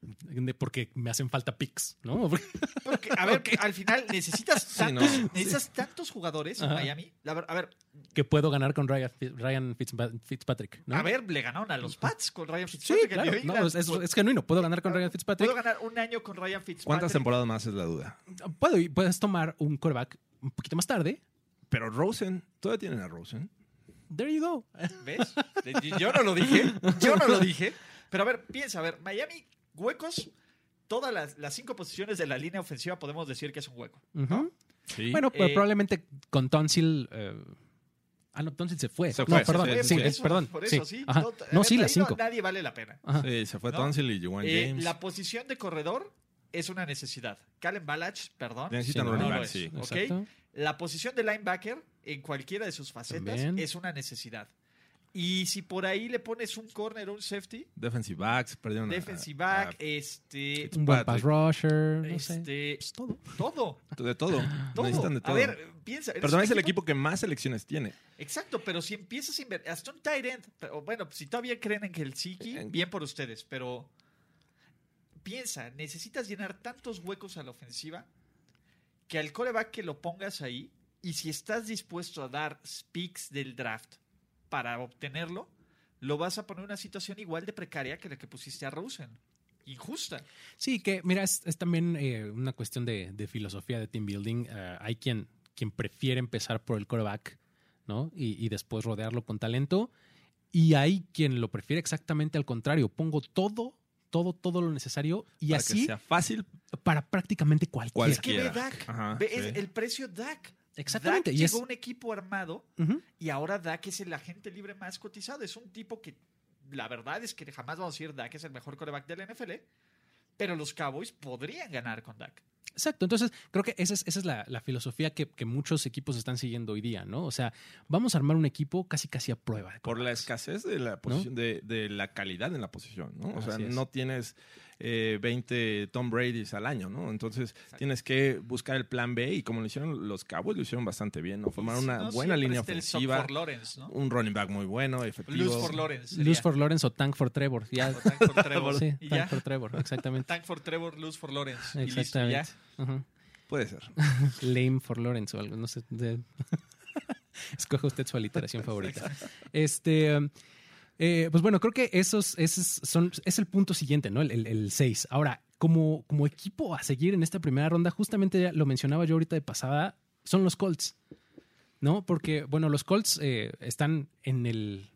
de- porque me hacen falta picks, ¿no? Porque, a ver, al final necesitas Sí, tantos, no. necesitas tantos jugadores en. Miami. La a ver, que puedo ganar con Ryan, Fi- Ryan Fitzpa- Fitzpatrick, ¿no? a ver, le ganaron a los Pats con Ryan Sí, Fitzpatrick. en claro. No, es, es- Pu- es genuino. Puedo ganar con Ryan Fitzpatrick. Puedo ganar un año con Ryan Fitzpatrick. ¿Cuántas temporadas más es la duda? Puedo, y puedes tomar un quarterback un poquito más tarde. Pero Rosen, todavía tienen a Rosen. There you go. ¿Ves? Yo no lo dije. Yo no lo dije. Pero a ver, piensa, a ver, Miami, huecos, todas las, las cinco posiciones de la línea ofensiva podemos decir que es un hueco. Sí. Bueno, pero Eh, probablemente con Tonsil. eh, ah, no, Tonsil se fue. Se no, fue, se perdón. fue, sí, por eso, perdón. Por sí. eso, sí. Ajá. No, No, sí, las cinco. Nadie vale la pena. Ajá. Sí, se fue ¿No? Tonsil y Juan Eh, James. la posición de corredor es una necesidad. Calen Balach, perdón. Necesitan Sí, running no es. sí. ¿ok? Exacto. La posición de linebacker en cualquiera de sus facetas También. es una necesidad. Y si por ahí le pones un corner o un safety, Defensive backs, perdieron a- defensive back, a- este, Un buen pass rusher. No sé. este, Pues todo. todo, de todo. todo. Necesitan de todo. A ver, piensa. Perdón, es el equipo que más selecciones tiene. Exacto, pero si empiezas a invertir, hasta un tight end, pero bueno, si todavía creen en que el Siki, En- bien por ustedes, pero piensa, necesitas llenar tantos huecos a la ofensiva que al coreback que lo pongas ahí, y si estás dispuesto a dar picks del draft para obtenerlo, lo vas a poner en una situación igual de precaria que la que pusiste a Rosen. Injusta. Sí, que mira, es, también eh, una cuestión de, de filosofía de team building. Eh, hay quien, quien prefiere empezar por el quarterback, ¿no? Y, y después rodearlo con talento. Y hay quien lo prefiere exactamente al contrario. Pongo todo, todo, todo lo necesario y para así que sea fácil. para prácticamente cualquiera. Es que ve. Dak. Ajá, ve sí. es el precio Dak. Exactamente, Dak y es- llegó un equipo armado. Y ahora Dak es el agente libre más cotizado. Es un tipo que, la verdad es que jamás vamos a decir Dak es el mejor coreback de la NFL. Pero los Cowboys podrían ganar con Dak. Exacto, entonces creo que esa es, esa es la, la filosofía que, que muchos equipos están siguiendo hoy día, ¿no? O sea, vamos a armar un equipo casi casi a prueba. Por la escasez de la posición, de, de la calidad en la posición, ¿no? O sea, es. no tienes eh, 20 Tom Brady's al año, ¿no? Entonces tienes que buscar el plan B y como lo hicieron los Cowboys, lo hicieron bastante bien, ¿no? Formaron Y una no, buena línea Sock ofensiva, for Lawrence, ¿no? un running back muy bueno, efectivo. Lose for Lawrence. Sería. for Lawrence o Tank for Trevor. Ya, O Tank for Trevor. sí, y Tank ya. for Trevor, exactamente. Tank for Trevor, lose for Lawrence. Y listo, Exactamente. ya. Ujú. Puede ser. Lame for Lawrence o algo, no sé. de- Escoja usted su aliteración favorita. Este, um, eh, pues bueno, creo que esos, esos son, es el punto siguiente, ¿no? El 6. Ahora, como, como equipo a seguir en esta primera ronda, justamente lo mencionaba yo ahorita de pasada, son los Colts, ¿no? Porque, bueno, los Colts eh, están en el,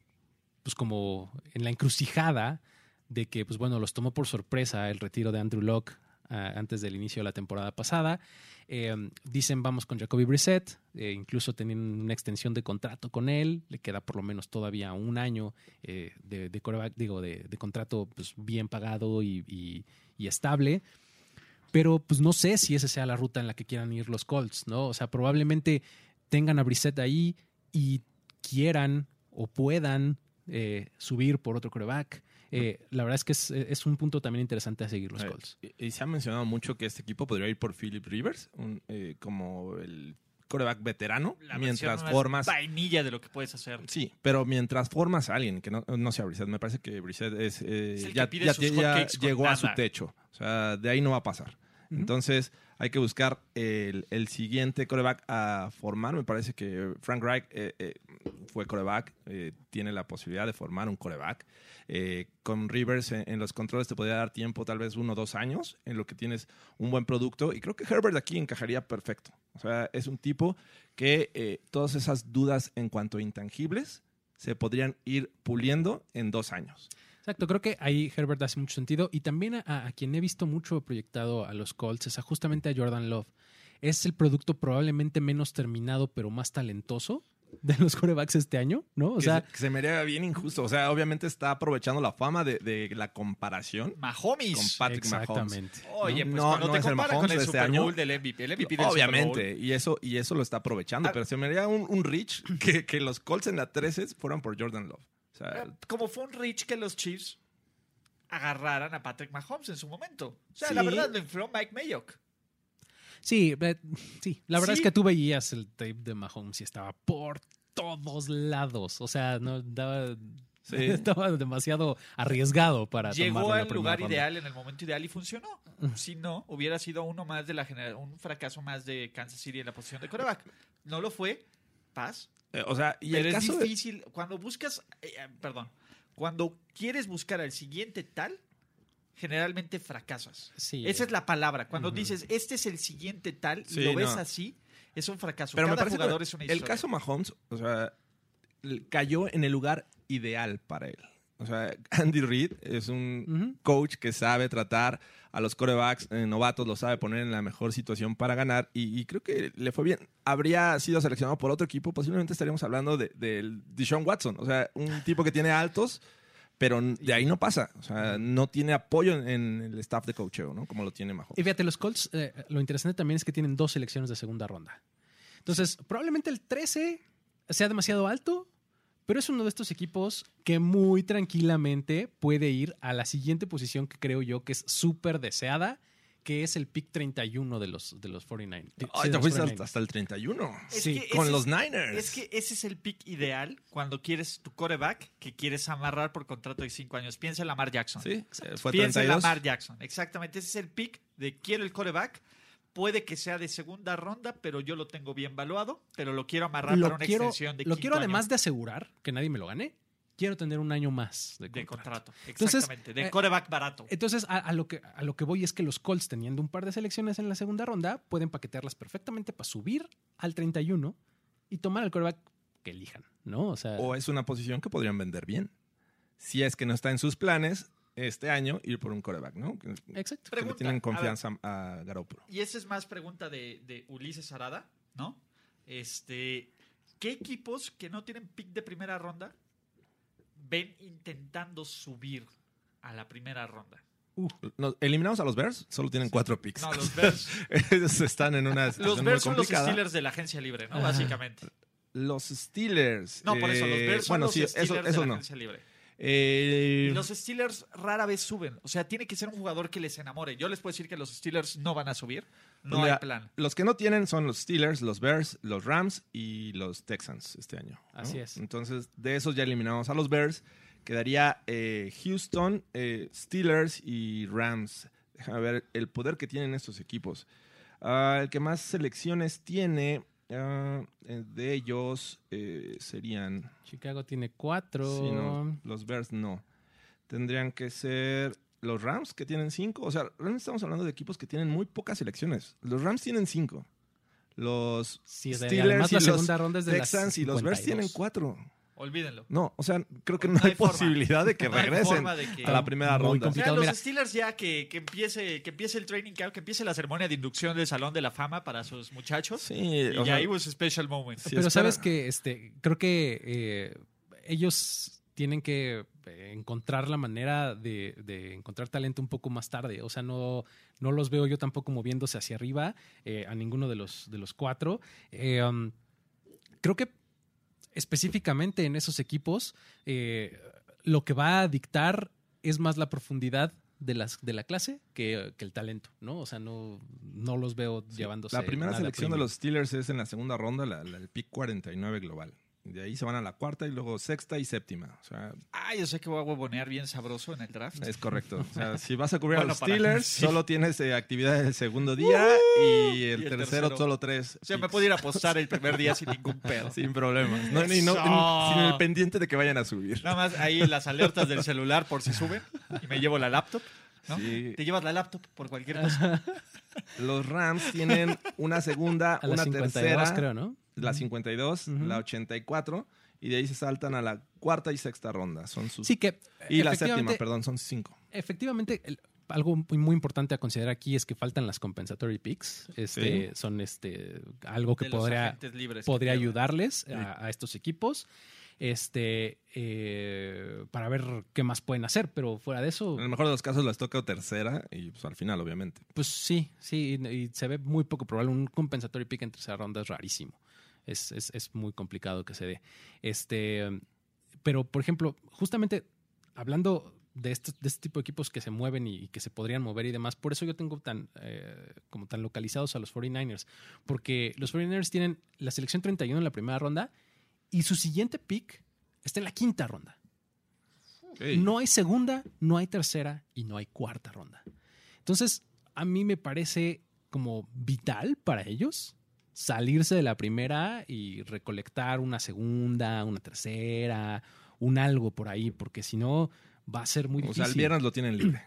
pues como en la encrucijada de que, pues bueno, los tomó por sorpresa el retiro de Andrew Locke antes del inicio de la temporada pasada. Eh, dicen vamos con Jacoby Brissett, eh, incluso tienen una extensión de contrato con él, le queda por lo menos todavía un año eh, de, de digo, de, contrato pues, bien pagado y estable. Pero pues no sé si esa sea la ruta en la que quieran ir los Colts, ¿no? O sea, probablemente tengan a Brissett ahí y quieran o puedan eh, subir por otro coreback. Eh, la verdad es que es, es un punto también interesante a seguir los Eh, Colts. Y, y se ha mencionado mucho que este equipo podría ir por Philip Rivers, un, eh, como el coreback veterano, La mientras formas... Vainilla de lo que puedes hacer. Sí, pero mientras formas a alguien que no, no sea Brissett, me parece que Brissett es, eh, Es el que ya, pide ya- sus ya llegó a su techo. O sea, de ahí no va a pasar. Entonces, hay que buscar el, el siguiente coreback a formar. Me parece que Frank Reich eh, eh, fue coreback, eh, tiene la posibilidad de formar un coreback. Eh, con Rivers en, los controles te podría dar tiempo, tal vez uno o dos años, en lo que tienes un buen producto. Y creo que Herbert aquí encajaría perfecto. O sea, es un tipo que eh, todas esas dudas en cuanto a intangibles se podrían ir puliendo en dos años. Exacto, creo que ahí Herbert hace mucho sentido. Y también a, quien he visto mucho proyectado a los Colts es justamente a Jordan Love. Es el producto probablemente menos terminado, pero más talentoso de los corebacks este año, ¿no? O que, sea, se, que se me haría bien injusto. O sea, obviamente está aprovechando la fama de, de la comparación con Mahomes. Patrick Mahomes. Oye, pues No, cuando no te es el comparan Mahomes con el este Super año. Bowl del MVP, el MVP del Super Bowl. Obviamente, y eso, y eso lo está aprovechando. Ah. Pero se me haría un, un reach que, que los Colts en la 13 fueran por Jordan Love. O sea, Eh, Como fue un reach que los Chiefs agarraran a Patrick Mahomes en su momento. O sea, Sí. la verdad lo infló Mike Mayock. Sí, eh, sí, la verdad Sí. es que tú veías el tape de Mahomes y estaba por todos lados. O sea, no daba, Sí. estaba demasiado arriesgado para Llegó al primera lugar ronda. ideal en el momento ideal y funcionó. Si no, hubiera sido uno más de la genera- un fracaso más de Kansas City en la posición de coreback. No lo fue. Paz. eh, o sea, y Pero el es caso de- difícil. Cuando buscas. eh, perdón. Cuando quieres buscar al siguiente tal, generalmente fracasas. Sí, Esa es la palabra. Cuando dices, este es el siguiente tal, y Sí, lo ves no. así, es un fracaso. Pero me Cada parece jugador que es una el historia. caso Mahomes, o sea, cayó en el lugar ideal para él. O sea, Andy Reid es un coach que sabe tratar a los corebacks eh, novatos, los sabe poner en la mejor situación para ganar y, y creo que le fue bien. Habría sido seleccionado por otro equipo, posiblemente estaríamos hablando de, del Deshaun Watson, o sea, un tipo que tiene altos, pero de ahí no pasa. O sea, no tiene apoyo en, en el staff de coacheo, ¿no? Como lo tiene Mahomes. Y fíjate, los Colts, eh, lo interesante también es que tienen dos selecciones de segunda ronda. Entonces, probablemente el 13 sea demasiado alto, pero es uno de estos equipos que muy tranquilamente puede ir a la siguiente posición que creo yo que es súper deseada, que es el pick 31 de los, de los 49. sí, Ay, de te los fuiste 49ers. hasta, hasta el 31. Es Sí, que con ese los es- Niners. Es que ese es el pick ideal cuando quieres tu coreback que quieres amarrar por contrato de 5 años. Piensa en Lamar Jackson. Sí, fue Piensa en 32. Lamar Jackson. Exactamente. Ese es el pick de quiero el coreback. Puede que sea de segunda ronda, pero yo lo tengo bien valuado, pero lo quiero amarrar Lo para una quiero, extensión de lo quiero año además de asegurar que nadie me lo gane, quiero tener un año más de de contrato. contrato. Entonces, Exactamente. de eh, coreback barato. Entonces, a, a lo que, a lo que voy es que los Colts, teniendo un par de selecciones en la segunda ronda, pueden paquetearlas perfectamente para subir al 31 y tomar el quarterback que elijan, ¿no? O sea, O es una posición que podrían vender bien. Si es que no está en sus planes este año ir por un coreback, ¿no? Que, que exacto. le Pregunta, tienen a confianza a, Garoppolo. Y esa es más pregunta de, de Ulises Arada, ¿no? Este, ¿Qué equipos que no tienen pick de primera ronda ven intentando subir a la primera ronda? Nos- eliminamos a los Bears, solo tienen cuatro picks. No, los Bears. Ellos están en una los situación Bears muy son los. Steelers de la agencia libre, ¿no? Básicamente. Los Steelers. No, por eso, los Bears son bueno, los sí, Steelers eso, de la no. agencia libre. Eh, los Steelers rara vez suben. O sea, tiene que ser un jugador que les enamore. Yo les puedo decir que los Steelers no van a subir. No pues hay plan. Los que no tienen son los Steelers, los Bears, los Rams y los Texans este año. ¿no? Así es. Entonces, de esos ya eliminamos a los Bears. Quedaría eh, Houston, eh, Steelers y Rams. Déjame ver el poder que tienen estos equipos. Ah, el que más selecciones tiene ah, eh, de ellos eh, serían... Chicago tiene cuatro. Sí, no, los Bears no. Tendrían que ser los Rams, que tienen cinco. O sea, realmente estamos hablando de equipos que tienen muy pocas selecciones. Los Rams tienen cinco. Los Sí, o sea, y Steelers y los segunda ronda es de las Texans y los Bears 52. tienen cuatro. Olvídenlo. No, o sea, creo que no, No hay, hay forma. posibilidad de que No regresen de que- a la primera Muy ronda. O sea, complicado. los Mira. Steelers ya que, que empiece que empiece el training camp, que empiece la ceremonia de inducción del Salón de la Fama para sus muchachos. Sí, y o ahí was a special moment. Sí, Pero espera. sabes que este, creo que eh, ellos tienen que eh, encontrar la manera de, de encontrar talento un poco más tarde. O sea, no, no los veo yo tampoco moviéndose hacia arriba eh, a ninguno de los, de los cuatro. Eh, um, creo que específicamente en esos equipos, eh, lo que va a dictar es más la profundidad de, las, de la clase que, que el talento, ¿no? O sea, no, no los veo llevándose. La primera selección de los Steelers es en la segunda ronda, la, la- el pick 49 global. De ahí se van a la cuarta y luego sexta y séptima. O sea, Ah, yo sé que voy a huevonear bien sabroso en el draft. es correcto. O sea, si vas a cubrir Bueno, a los Steelers, sí. solo tienes eh, actividad el segundo día y el, Y el tercero, tercero. solo tres. O sea, me puedo ir a apostar el primer día sin ningún pedo. Sin problemas. No, ni- no- sin el pendiente de que vayan a subir. Nada más ahí las alertas del celular por si suben y me llevo la laptop. ¿No? Sí. Te llevas la laptop por cualquier cosa. Los Rams tienen una segunda, A una 52, tercera, creo, ¿no? la 52, Ujú. la 84 y de ahí se saltan a la cuarta y sexta ronda. Son sus Sí, que. y la séptima, perdón, son cinco. Efectivamente, el- algo muy, muy importante a considerar aquí es que faltan las compensatory picks. Este, Son este, algo que De podría, libres podría ayudarles a, a estos equipos este, eh, para ver qué más pueden hacer. Pero fuera de eso, En el mejor de los casos les toca tercera y pues al final, obviamente. pues sí, sí, y, y se ve muy poco probable. Un compensatory pick en tercera ronda es rarísimo. Es, es- es muy complicado que se dé. Este, pero, por ejemplo, justamente hablando de este, de este tipo de equipos que se mueven y, y que se podrían mover y demás, por eso yo tengo tan, eh, como tan localizados a los 49ers. Porque los 49ers tienen la selección 31 en la primera ronda y su siguiente pick está en la quinta ronda. No hay segunda, no hay tercera y no hay cuarta ronda. Entonces, a mí me parece como vital para ellos salirse de la primera y recolectar una segunda, una tercera, un algo por ahí, porque si no va a ser muy O difícil. sea, el viernes lo tienen libre.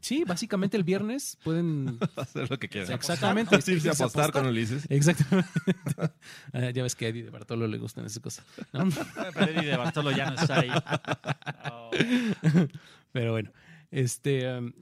Sí, básicamente el viernes pueden... Hacer lo que quieran. Exactamente. Sí, sí, apostar con Ulises. Exactamente. Ah, ya ves que a Eddie de Bartolo le gustan esas cosas. ¿no? Pero Eddie de Bartolo ya no está ahí. Oh. Pero bueno, este, um,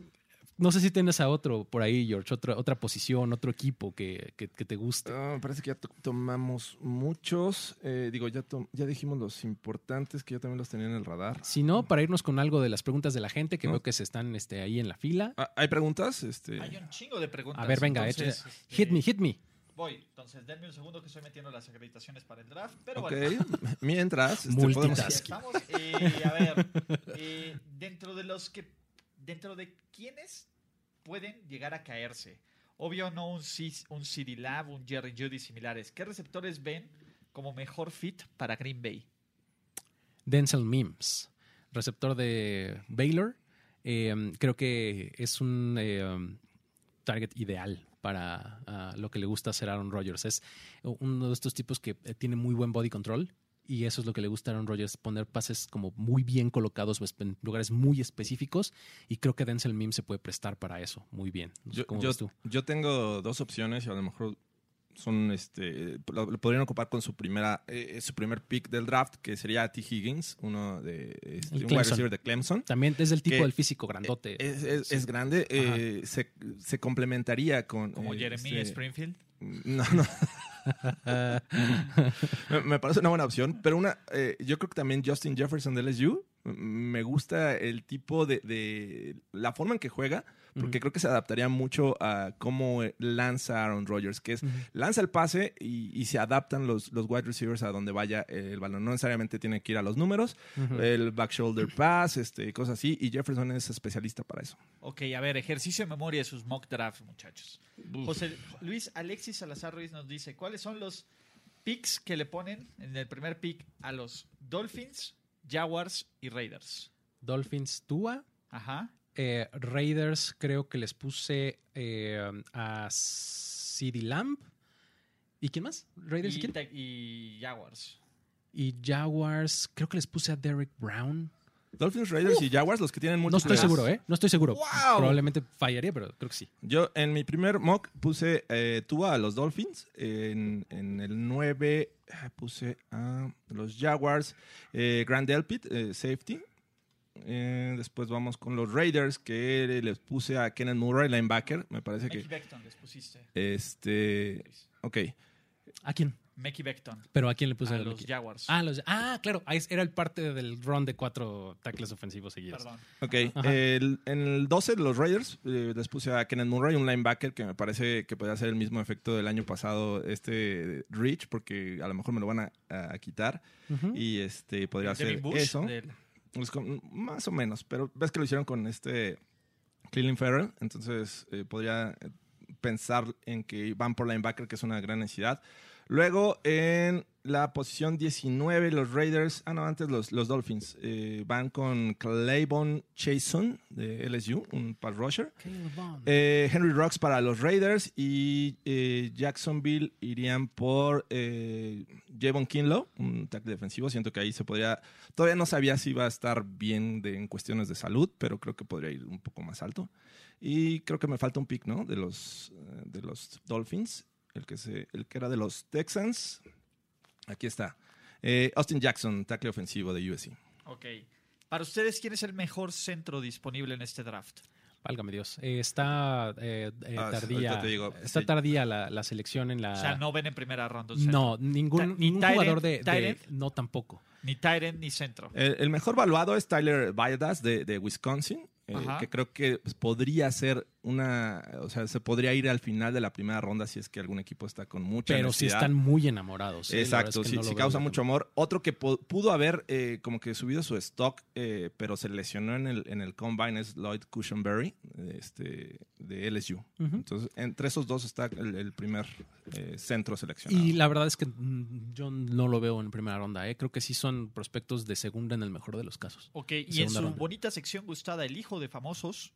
no sé si tienes a otro por ahí, George, otra, otra posición, otro equipo que, que- que te guste. Me parece que ya to- tomamos muchos. Eh, digo, ya, ya dijimos los importantes que yo también los tenía en el radar. Si no, para irnos con algo de las preguntas de la gente, que No. veo que se están este, ahí en la fila. Ah, ¿Hay preguntas? Este, Hay un chingo de preguntas. A ver, venga, entonces, este, hit me, hit me. Voy, entonces denme un segundo que estoy metiendo las acreditaciones para el draft. Pero ok. bueno, Mientras, este, podemos... Estamos. Eh, a ver, eh, dentro de los que. Dentro de quiénes pueden llegar a caerse. Obvio, no un, C- un CD Lab, un Jerry Judy similares. ¿Qué receptores ven como mejor fit para Green Bay? Denzel Mims, receptor de Baylor. Eh, creo que es un eh, target ideal para ah, lo que le gusta hacer Aaron Rodgers. Es uno de estos tipos que eh, tiene muy buen body control y eso es lo que le gusta a Aaron Rodgers, poner pases como muy bien colocados espe- en lugares muy específicos y creo que Denzel Mims se puede prestar para eso muy bien. No sé Yo, ¿Cómo yo- ves tú? yo tengo dos opciones y a lo mejor son este lo, lo podrían ocupar con su primera eh, su primer pick del draft que sería T Higgins uno de este, El un wide Clemson. receiver de Clemson También es del tipo que- del físico grandote. es, es- Sí. es grande eh, se, se complementaría con Como eh, Jeremy este, Springfield. no no me, parece una buena opción pero una eh, yo creo que también Justin Jefferson de LSU me gusta el tipo de, de la forma en que juega porque creo que se adaptaría mucho a cómo eh, lanza Aaron Rodgers, que es lanza el pase y, y se adaptan los, los wide receivers a donde vaya el balón. No necesariamente tiene que ir a los números, el back shoulder pass, este, cosas así, y Jefferson es especialista para eso. Ok, a ver, ejercicio de memoria de sus mock drafts, muchachos. José Luis Alexis Salazar Ruiz nos dice, ¿cuáles son los picks que le ponen en el primer pick a los Dolphins, Jaguars y Raiders? Dolphins Tua. Ajá. Eh, Raiders creo que les puse eh, a CeeDee Lamb. ¿Y quién más? ¿Raiders y Y, quién? Y Jaguars. Y Jaguars, creo que les puse a Derek Brown. Dolphins, Raiders y Jaguars, los que tienen No múltiples. estoy seguro, ¿eh? No estoy seguro. ¡Wow! Probablemente fallaría, pero creo que sí. Yo en mi primer mock puse eh, Tua a los Dolphins. En, en el 9 eh, puse a los Jaguars. Eh, Grand Elpit, eh, safety. Eh, después vamos con los Raiders, que les puse a Kenneth Murray, linebacker. Me parece Mickey que. Beckton les pusiste. Este. Ok. ¿A quién? Mickey Beckton. ¿Pero a quién le puse A el los Mickey? Jaguars. Ah, los, ah, claro. Era el parte del run de cuatro tackles ofensivos seguidos. Perdón. Ok, el- en el 12 de los Raiders eh, les puse a Kenneth Murray, un linebacker que me parece que podría ser el mismo efecto del año pasado, este Rich, porque a lo mejor me lo van a, a quitar y este podría ser eso. del- Es con- más o menos, pero ves que lo hicieron con este Cleveland Farrell, entonces eh, podría pensar en que van por linebacker, que es una gran necesidad. Luego en la posición 19, los Raiders, ah no, antes los, los Dolphins, eh, van con Claiborne Chason de LSU, un pass rusher. Eh, Henry Rocks para los Raiders y eh, Jacksonville irían por Javon Kinlow, un tackle defensivo. Siento que ahí se podría. Todavía no sabía si iba a estar bien de- en cuestiones de salud, pero creo que podría ir un poco más alto. Y creo que me falta un pick, ¿no? De los, de los Dolphins, el que, se, el que era de los Texans. Aquí está. Eh, Austin Jackson, tackle ofensivo de USC. Ok. Para ustedes, ¿quién es el mejor centro disponible en este draft? Válgame Dios. Eh, está eh, eh, Ah, tardía. ahorita te digo. está Sí. tardía la, la selección en la. O sea, no ven en primera ronda. un. No, ningún, Ta- jugador de, de-. No, tampoco. Ni Tyrant ni centro. El, el mejor valuado es Tyler Valladass de, de Wisconsin, eh, que creo que pues, podría ser una, o sea, se podría ir al final de la primera ronda si es que algún equipo está con mucha Pero necesidad. están muy enamorados. ¿eh? Exacto, es que sí, no lo sí veo causa mucho amor. Otro que pu- pudo haber eh, como que subido su stock, eh, pero se lesionó en el, en el combine es Lloyd Cushenberry, este, de LSU. Entonces, entre esos dos está el, el primer eh, centro seleccionado. Y la verdad es que mm, yo no lo veo en primera ronda. ¿eh? Creo que sí son prospectos de segunda en el mejor de los casos. Ok, y en su ronda. bonita sección gustada, el hijo de famosos,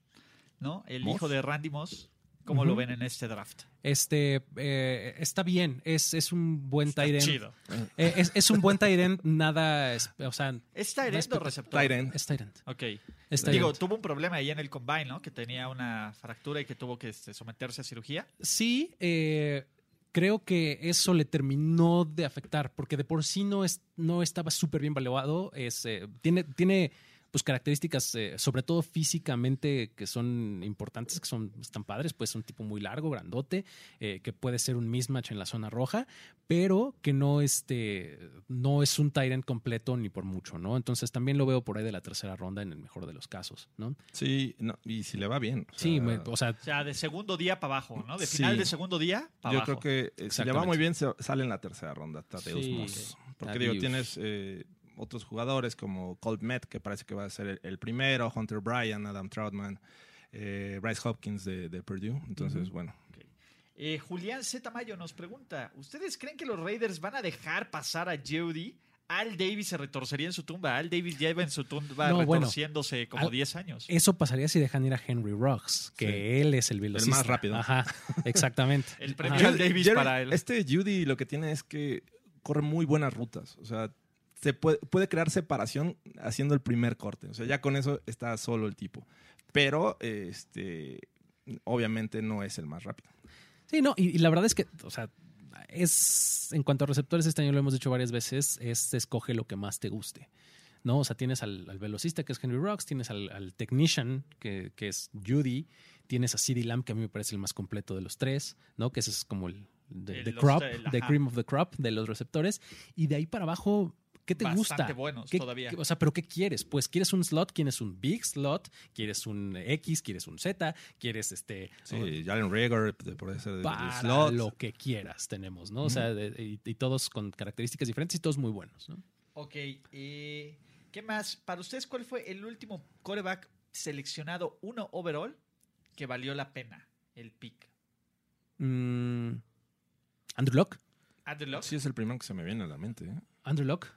¿no? El Moss. hijo de Randy Moss. ¿Cómo lo ven en este draft? Este eh, está bien, es, es un buen Está tight end. chido. Eh, es, es un buen tight end, nada, es- o sea, ¿Es tight end o receptor? Tight end. es tight end. Ok. Es tight Digo, end. tuvo un problema ahí en el combine, ¿no? Que tenía una fractura y que tuvo que este, someterse a cirugía. Sí, eh, creo que eso le terminó de afectar, porque de por sí no, es, no estaba súper bien valuado. Es, eh, tiene, tiene pues características, eh, sobre todo físicamente, que son importantes, que son están padres, pues un tipo muy largo, grandote, eh, que puede ser un mismatch en la zona roja, pero que no, este, no es un end completo ni por mucho, ¿no? Entonces también lo veo por ahí de la tercera ronda en el mejor de los casos, ¿no? Sí, no, y si le va bien. o Sí, me- o sea, O sea, de segundo día para abajo, ¿no? De Sí. final de segundo día para Yo abajo. creo que eh, si le va muy bien, se sale en la tercera ronda, Tadeus Sí, Moss. Porque Tadeus. digo, tienes eh, otros jugadores como Colt Met, que parece que va a ser el, el primero, Hunter Bryan, Adam Troutman, eh, Bryce Hopkins de, de Purdue. Entonces, bueno. Eh, Julián Z. Mayo nos pregunta: ¿Ustedes creen que los Raiders van a dejar pasar a Jeudy? Al Davis se retorcería en su tumba. Al Davis lleva en su tumba No, bueno. retorciéndose como Al- 10 años. Eso pasaría si dejan ir a Henry Rocks, que Sí. él es el velocista. más rápido. Ajá, exactamente. El premio Ajá. al Davis Jerry- para él. Este Judy lo que tiene es que corre muy buenas rutas. O sea, se puede, puede crear separación haciendo el primer corte. O sea, ya con eso está solo el tipo. Pero, este, obviamente no es el más rápido. Sí, no, y, y la verdad es que, o sea, es, en cuanto a receptores, este año lo hemos dicho varias veces, es escoge lo que más te guste. ¿No? O sea, tienes al, al velocista que es Henry Rocks, tienes al, al technician que, que es Judy, tienes a CD Lamb, que a mí me parece el más completo de los tres, ¿no? Que ese es como el the, El- the los- crop, el- the cream of the crop de los receptores. Y de ahí para abajo, ¿qué te Bastante gusta? buenos ¿Qué- todavía. qué- o sea, ¿pero qué quieres? Pues quieres un slot, quieres un big slot, quieres un X, quieres un Z, quieres este... Sí, Jalen Rager, de- por ese de- de para slot. lo que quieras tenemos, ¿no? O sea, de- y, y todos con características diferentes y todos muy buenos, ¿no? Ok, eh, ¿qué más? Para ustedes, ¿cuál fue el último coreback seleccionado uno overall que valió la pena el pick? Mm, Andrew Locke. Andrew Luck. Sí, es el primero que se me viene a la mente. ¿eh? Andrew Locke.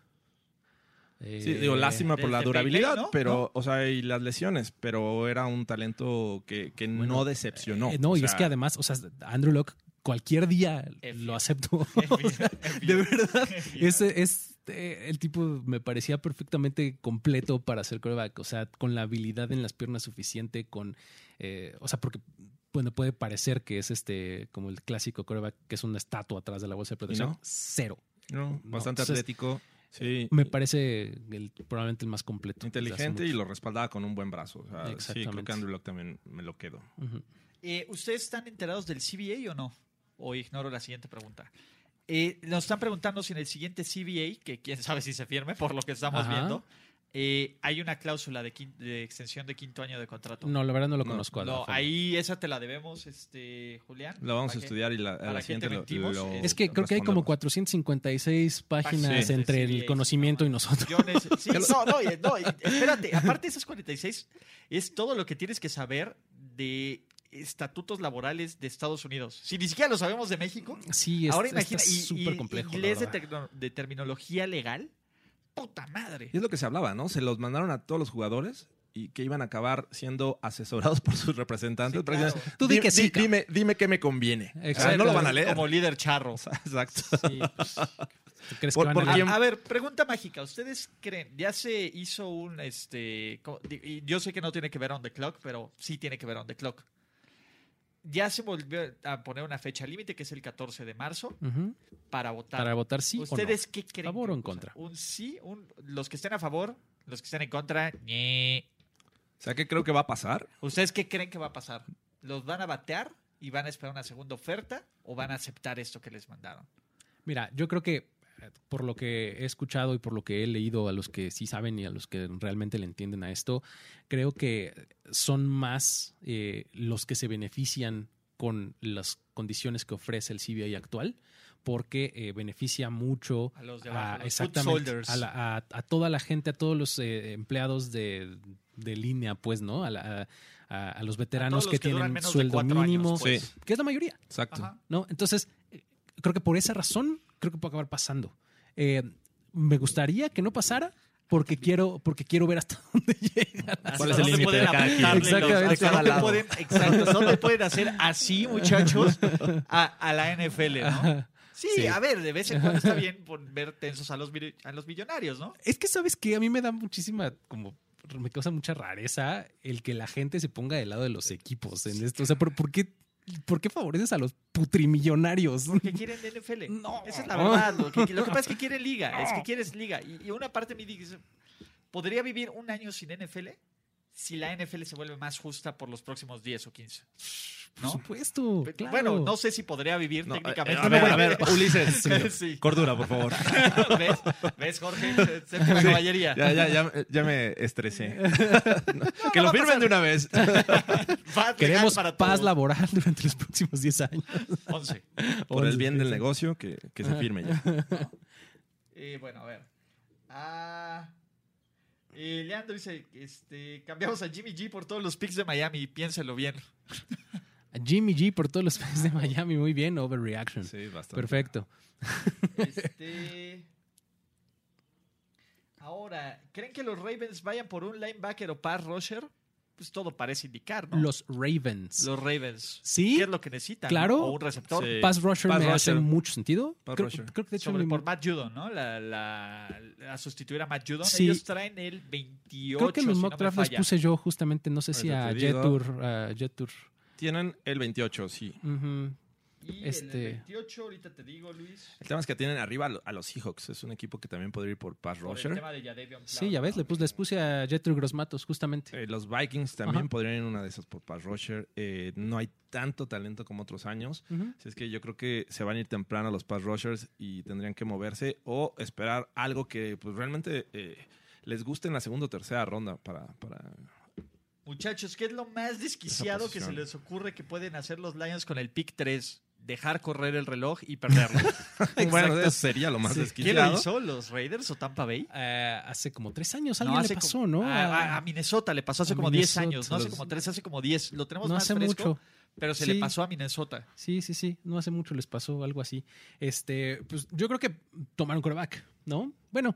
Sí, Eh, digo, lástima por la durabilidad, pero, o sea, y las lesiones, pero era un talento que, que Bueno, no decepcionó. eh, no, O y es que además, o sea, Andrew Locke cualquier día F. lo acepto. O sea, de verdad, ese es eh, el tipo me parecía perfectamente completo para ser coreback, o sea, con la habilidad en las piernas suficiente, con, eh, o sea, porque bueno, puede parecer que es este como el clásico coreback que es una estatua atrás de la bolsa de protección. no? Cero. No, No, bastante entonces, atlético. Sí. Me parece el, probablemente el más completo. inteligente y lo respaldaba con un buen brazo. O sea, sí, creo que Andrew Luck también me lo quedo. Eh, ¿Ustedes están enterados del CBA o no? O ignoro la siguiente pregunta. Eh, nos están preguntando si en el siguiente CBA, que quién sabe si se firme por lo que estamos Ajá. viendo, eh, hay una cláusula de, quin- de extensión de quinto año de contrato. No, la verdad no lo No, conozco. la No, ahí esa te la debemos, este, Julián. Lo vamos a estudiar y la, a la siguiente lo, lo Es que creo que hay como respondemos. 456 páginas Sí. entre Sí, el conocimiento no, y nosotros. Yo neces- sí, no, no, no, espérate, aparte de esas 46, es todo lo que tienes que saber de estatutos laborales de Estados Unidos. Si ni siquiera lo sabemos de México, Sí, es, ahora imagina, y, complejo. la inglés de terminología legal, puta madre. Y es lo que se hablaba, ¿no? Se los mandaron a todos los jugadores y que iban a acabar siendo asesorados por sus representantes. Sí, claro. Tú di "Di- que sí, di- cabrón". dime, dime qué me conviene. O sea, Exacto. no lo van a leer. Como líder charro. Exacto. Sí, pues, ¿tú crees Por- que van a- quién- A, ver, pregunta mágica. ¿Ustedes creen? Ya se hizo un, este, yo sé que no tiene que ver on the clock, pero sí tiene que ver on the clock. Ya se volvió a poner una fecha límite que es el 14 de marzo para votar. Para votar sí ¿Ustedes o qué creen? ¿Favor o en contra? Un sí, un, los que estén a favor, los que estén en contra. ñe. O sea, ¿qué creo que va a pasar? ¿Ustedes qué creen que va a pasar? ¿Los van a batear y van a esperar una segunda oferta o van a aceptar esto que les mandaron? Mira, yo creo que por lo que he escuchado y por lo que he leído a los que sí saben y a los que realmente le entienden a esto, creo que son más eh, los que se benefician con las condiciones que ofrece el CBI actual porque eh, beneficia mucho A los de a, abajo, exactamente la- a- a toda la gente, a todos los eh, empleados de, de línea, pues, ¿no? A, la- a- a- a los veteranos los que, tienen sueldo años, mínimo, pues. que es la mayoría, Exacto. Ajá. ¿no? Entonces, eh, creo que por esa razón, creo que puede acabar pasando. Eh, me gustaría que no pasara porque quiero, porque quiero ver hasta dónde llega. la ¿Cuál es ¿Hasta el límite pueden de cada quien? apuntarle los- Exactamente. cada dónde lado. pueden- Exacto, dónde pueden hacer así, muchachos, a, a la NFL, ¿no? Sí, Sí. a ver, de vez en cuando está bien ver tensos a los, a los millonarios, ¿no? Es que, ¿sabes que A mí me da muchísima, como, me causa mucha rareza el que la gente se ponga del lado de los equipos en esto. O sea, ¿por, por qué, ¿por qué favoreces a los putrimillonarios? Que quieren NFL. No. Esa es la verdad. Lo que, lo que pasa es que quieren liga, es que quieres liga. Y, y una parte de mí dice, ¿podría vivir un año sin NFL? Si la NFL se vuelve más justa por los próximos 10 o 15. Por ¿No? supuesto. claro. Bueno, no sé si podría vivir No, técnicamente. eh, a ver, a ver, Ulises. Sí. Cordura, por favor. ¿Ves? ¿Ves, Jorge? Séptima caballería. Ya, ya, ya, ya me estresé. que no lo firmen de una vez. Queremos para paz laboral durante los próximos 10 años. 11. Por el bien del Sí. negocio, que, que se firme ya. Y bueno, a ver. Ah, eh, Leandro dice, este, cambiamos a Jimmy G por todos los picks de Miami, piénselo bien. A Jimmy G por todos los fans de Miami. Muy bien, overreaction. Sí, bastante. Perfecto. Este, ahora, ¿creen que los Ravens vayan por un linebacker o pass rusher? Pues todo parece indicar, ¿no? Los Ravens. Los Ravens. Sí, ¿Qué es lo que necesitan? claro. ¿O un receptor? Sí. Pass rusher Pass me hace rusher. mucho sentido. Pass Creo, rusher. creo que de hecho Sobre me- por Matt Judon, ¿no? La, la, a sustituir a Matt Judon. Sí. Ellos traen el 28. creo que en los si mock no draft puse yo justamente, no sé si a. Jetur. a Jetur. Tienen el 28, sí. Y Este- el 28, ahorita te digo, Luis. El tema es que tienen arriba a lo- a los Seahawks. Es un equipo que también podría ir por pass Por el rusher. tema de Jadavion Sí, ya ves, ¿no? le puse, les puse a Jetur Grossmatos justamente. Eh, los Vikings también Ajá. podrían ir en una de esas por pass rusher. Eh, no hay tanto talento como otros años. Ujú. Así es que yo creo que se van a ir temprano los pass rushers y tendrían que moverse o esperar algo que pues realmente eh, les guste en la segunda o tercera ronda para, para Muchachos, ¿qué es lo más desquiciado que se les ocurre que pueden hacer los Lions con el pick 3? Dejar correr el reloj y perderlo. bueno, eso sería lo más Sí. ¿Quién lo desquiciado. hizo? ¿Los Raiders o Tampa Bay? Eh, hace como tres años No, alguien hace le pasó, como- ¿no? A, Minnesota le pasó hace a como 10 Minnesota. años, no hace Los- como 3, hace como 10. Lo tenemos no más hace fresco, mucho. pero se Sí. le pasó a Minnesota. Sí, sí, sí. No hace mucho les pasó algo así. Este, pues yo creo que tomaron coreback, ¿no? Bueno,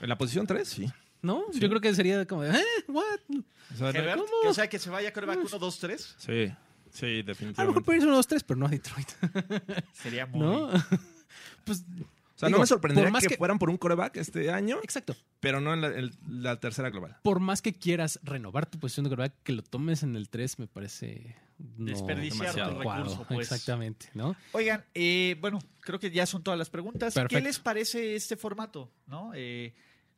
En la posición 3, sí. ¿No? Sí. Yo creo que sería como de, ¿eh? ¿What? O sea, Herbert, ¿cómo? que, o sea, que se vaya coreback 1, 2, 3. sí. Sí, A lo mejor definitivamente. puede irse uno, dos, tres, pero no a Detroit. Sería muy... ¿No? pues. O sea, digo, no me sorprendería más que, que- fueran por un coreback este año, Exacto. pero no en la, en la tercera global. Por más que quieras renovar tu posición de quarterback, que lo tomes en el 3 me parece. no Desperdiciar tu recurso, pues. Exactamente, ¿no? Oigan, eh, bueno, creo que ya son todas las preguntas. Perfecto. ¿Qué les parece este formato? ¿No? Eh,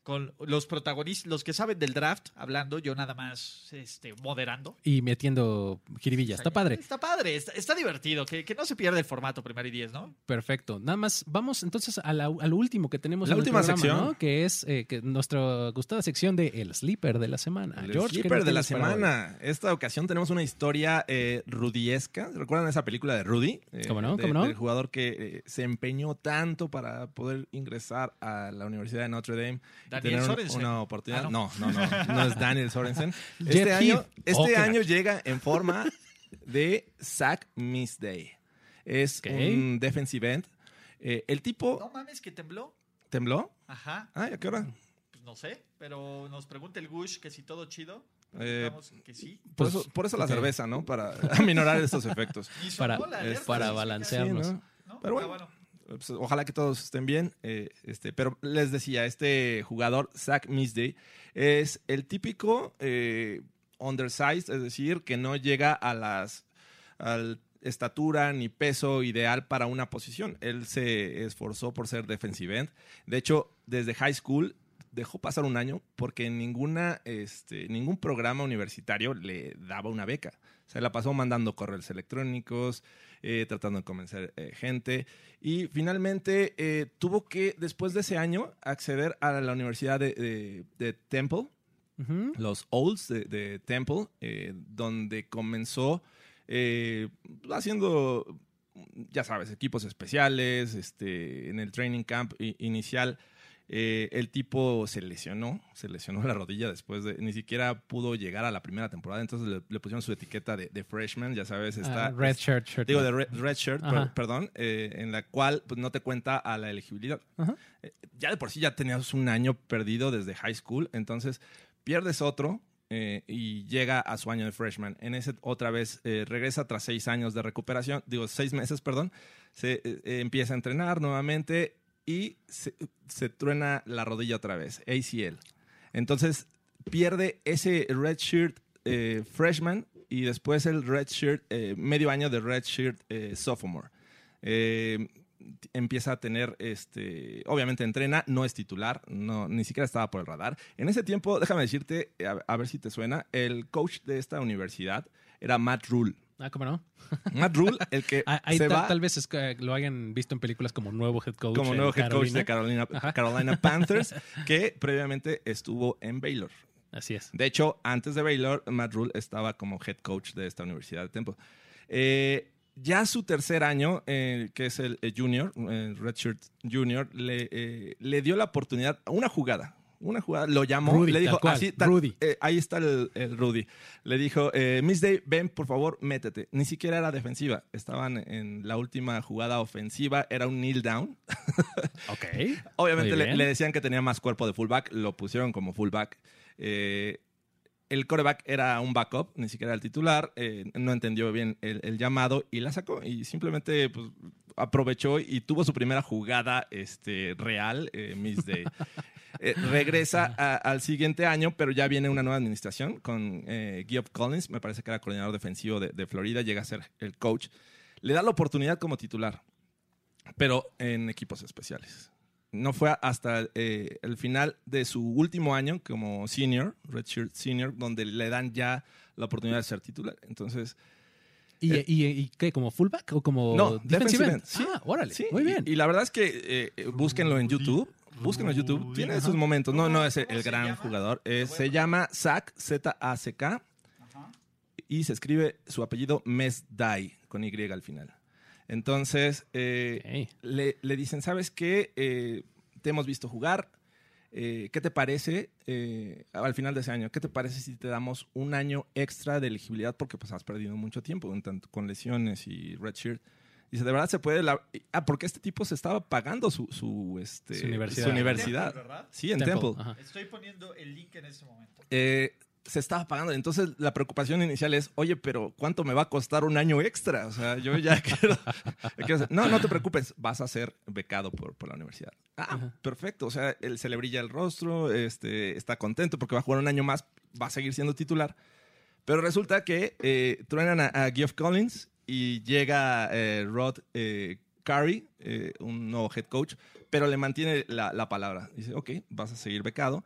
con los protagonistas, los que saben del draft, hablando, yo nada más este, moderando. Y metiendo jiribilla. Está padre. Está padre, está, está divertido, que, que no se pierda el formato primero y diez, ¿no? Perfecto. Nada más, vamos entonces a, la- a lo último que tenemos La en el última programa, sección. ¿no? Que es eh, que nuestra gustada sección de El Sleeper de la semana. El George, ¿qué sleeper nos de la semana. Esta ocasión tenemos una historia eh, rudiesca. ¿Recuerdan esa película de Rudy? Eh, ¿Cómo no? de- ¿Cómo no? Del jugador que eh, se empeñó tanto para poder ingresar a la Universidad de Notre Dame. Daniel tener Sorensen. una oportunidad. Ah, no. no, no, no, es Daniel Sorensen. Este año, este Oh, año llega en forma de Zach Miss Day. Es un defensive end. Eh, el tipo No mames, que tembló. tembló. Ajá, Ay, ¿a qué hora? pues no sé, pero nos pregunta el Gush que si todo chido. Eh, que sí. Por Pues, eso, por eso la cerveza, ¿no? Para aminorar estos efectos. Para- la alerta para balancearnos. Sí, ¿no? ¿no? Pero Ah, bueno. Pues, ojalá que todos estén bien. eh, este, pero les decía, este jugador, Zach Misday, es el típico eh, undersized, es decir, que no llega a las al estatura ni peso ideal para una posición. Él se esforzó por ser defensive end. De hecho, desde high school dejó pasar un año porque ninguna, este, ningún programa universitario le daba una beca. Se la pasó mandando correos electrónicos, eh, tratando de convencer eh, gente. Y finalmente eh, tuvo que, después de ese año, acceder a la Universidad de, de- de Temple, los Olds de, de Temple, donde comenzó haciendo, ya sabes, equipos especiales, este, en el training camp inicial. Eh, el tipo se lesionó, se lesionó la rodilla después de, ni siquiera pudo llegar a la primera temporada, entonces le, le pusieron su etiqueta de, de freshman, ya sabes, está... Ah, red shirt, shirt. Digo, de red, red shirt, per- perdón, eh, en la cual pues, no te cuenta a la elegibilidad. Eh, ya de por sí ya tenías un año perdido desde high school, entonces pierdes otro eh, y llega a su año de freshman. En ese otra vez eh, regresa tras seis años de recuperación, digo, seis meses, perdón, se eh, empieza a entrenar nuevamente y se, truena la rodilla otra vez, ACL. Entonces pierde ese red shirt eh, freshman y después el red shirt, eh, medio año de red shirt eh, sophomore. Empieza a tener, este, obviamente entrena, no es titular, no, ni siquiera estaba por el radar. En ese tiempo, déjame decirte, a, a ver si te suena, el coach de esta universidad era Matt Rule. Ah, ¿cómo no? Matt Rule, el que Ah, ahí se tal, va tal vez es lo hayan visto en películas como nuevo head coach. como nuevo head coach de Carolina. Carolina, Panthers, que previamente estuvo en Baylor. Así es. De hecho, antes de Baylor, Matt Rule estaba como head coach de esta universidad de Temple. Eh, ya su tercer año, eh, que es el, el junior, el redshirt junior, le, eh, le dio la oportunidad, una jugada, una jugada, lo llamó, Rudy, le dijo, así, tal- Rudy. eh, ahí está el, el Rudy. Le dijo, eh, Miss Day, ven, por favor, métete. Ni siquiera era defensiva, estaban en la última jugada ofensiva, era un kneel down. Ok. Obviamente le, decían que tenía más cuerpo de fullback, lo pusieron como fullback. Eh, el coreback era un backup, ni siquiera el titular, eh, no entendió bien el, el llamado y la sacó y simplemente pues, aprovechó y tuvo su primera jugada este, real, eh, Miss Day. Eh, regresa a- al siguiente año, pero ya viene una nueva administración con eh, Geoff Collins, me parece que era coordinador defensivo de, de Florida, llega a ser el coach. Le da la oportunidad como titular, pero en equipos especiales. No fue hasta eh, el final de su último año como senior, redshirt senior, donde le dan ya la oportunidad de ser titular. Entonces, ¿Y, y, y qué? ¿Como fullback o como no, defensive end? end, sí. Ah, órale. Sí, Muy y- bien. Y, la verdad es que eh, búsquenlo en YouTube. Búsquenlo en YouTube. Tiene sus momentos. No, no es el, ¿Cómo el se gran llama? jugador. Se llama Zach, Z-A-C-K. Y se escribe su apellido Mesdai, con Y al final. Entonces, eh, le, le dicen, ¿sabes qué? Eh, te hemos visto jugar. Eh, ¿Qué te parece eh, al final de ese año? ¿Qué te parece si te damos un año extra de elegibilidad? Porque pues has perdido mucho tiempo, un tanto con lesiones y redshirt. Dice, de verdad se puede... la- Ah, porque este tipo se estaba pagando su, su, este, Su universidad. su universidad. Temple, ¿verdad? Sí, en Temple, Temple. ajá. Estoy poniendo el link en este momento. Eh, se estaba pagando. Entonces la preocupación inicial es, oye, pero ¿cuánto me va a costar un año extra? O sea, yo ya quiero... No, no te preocupes, vas a ser becado por, por la universidad. Ah, perfecto. O sea, él se le brilla el rostro, este, está contento porque va a jugar un año más, va a seguir siendo titular. Pero resulta que eh, truenan a, a Geoff Collins y llega eh, Rod eh, Curry, eh, un nuevo head coach, pero le mantiene la, la palabra. Dice, ok, vas a seguir becado.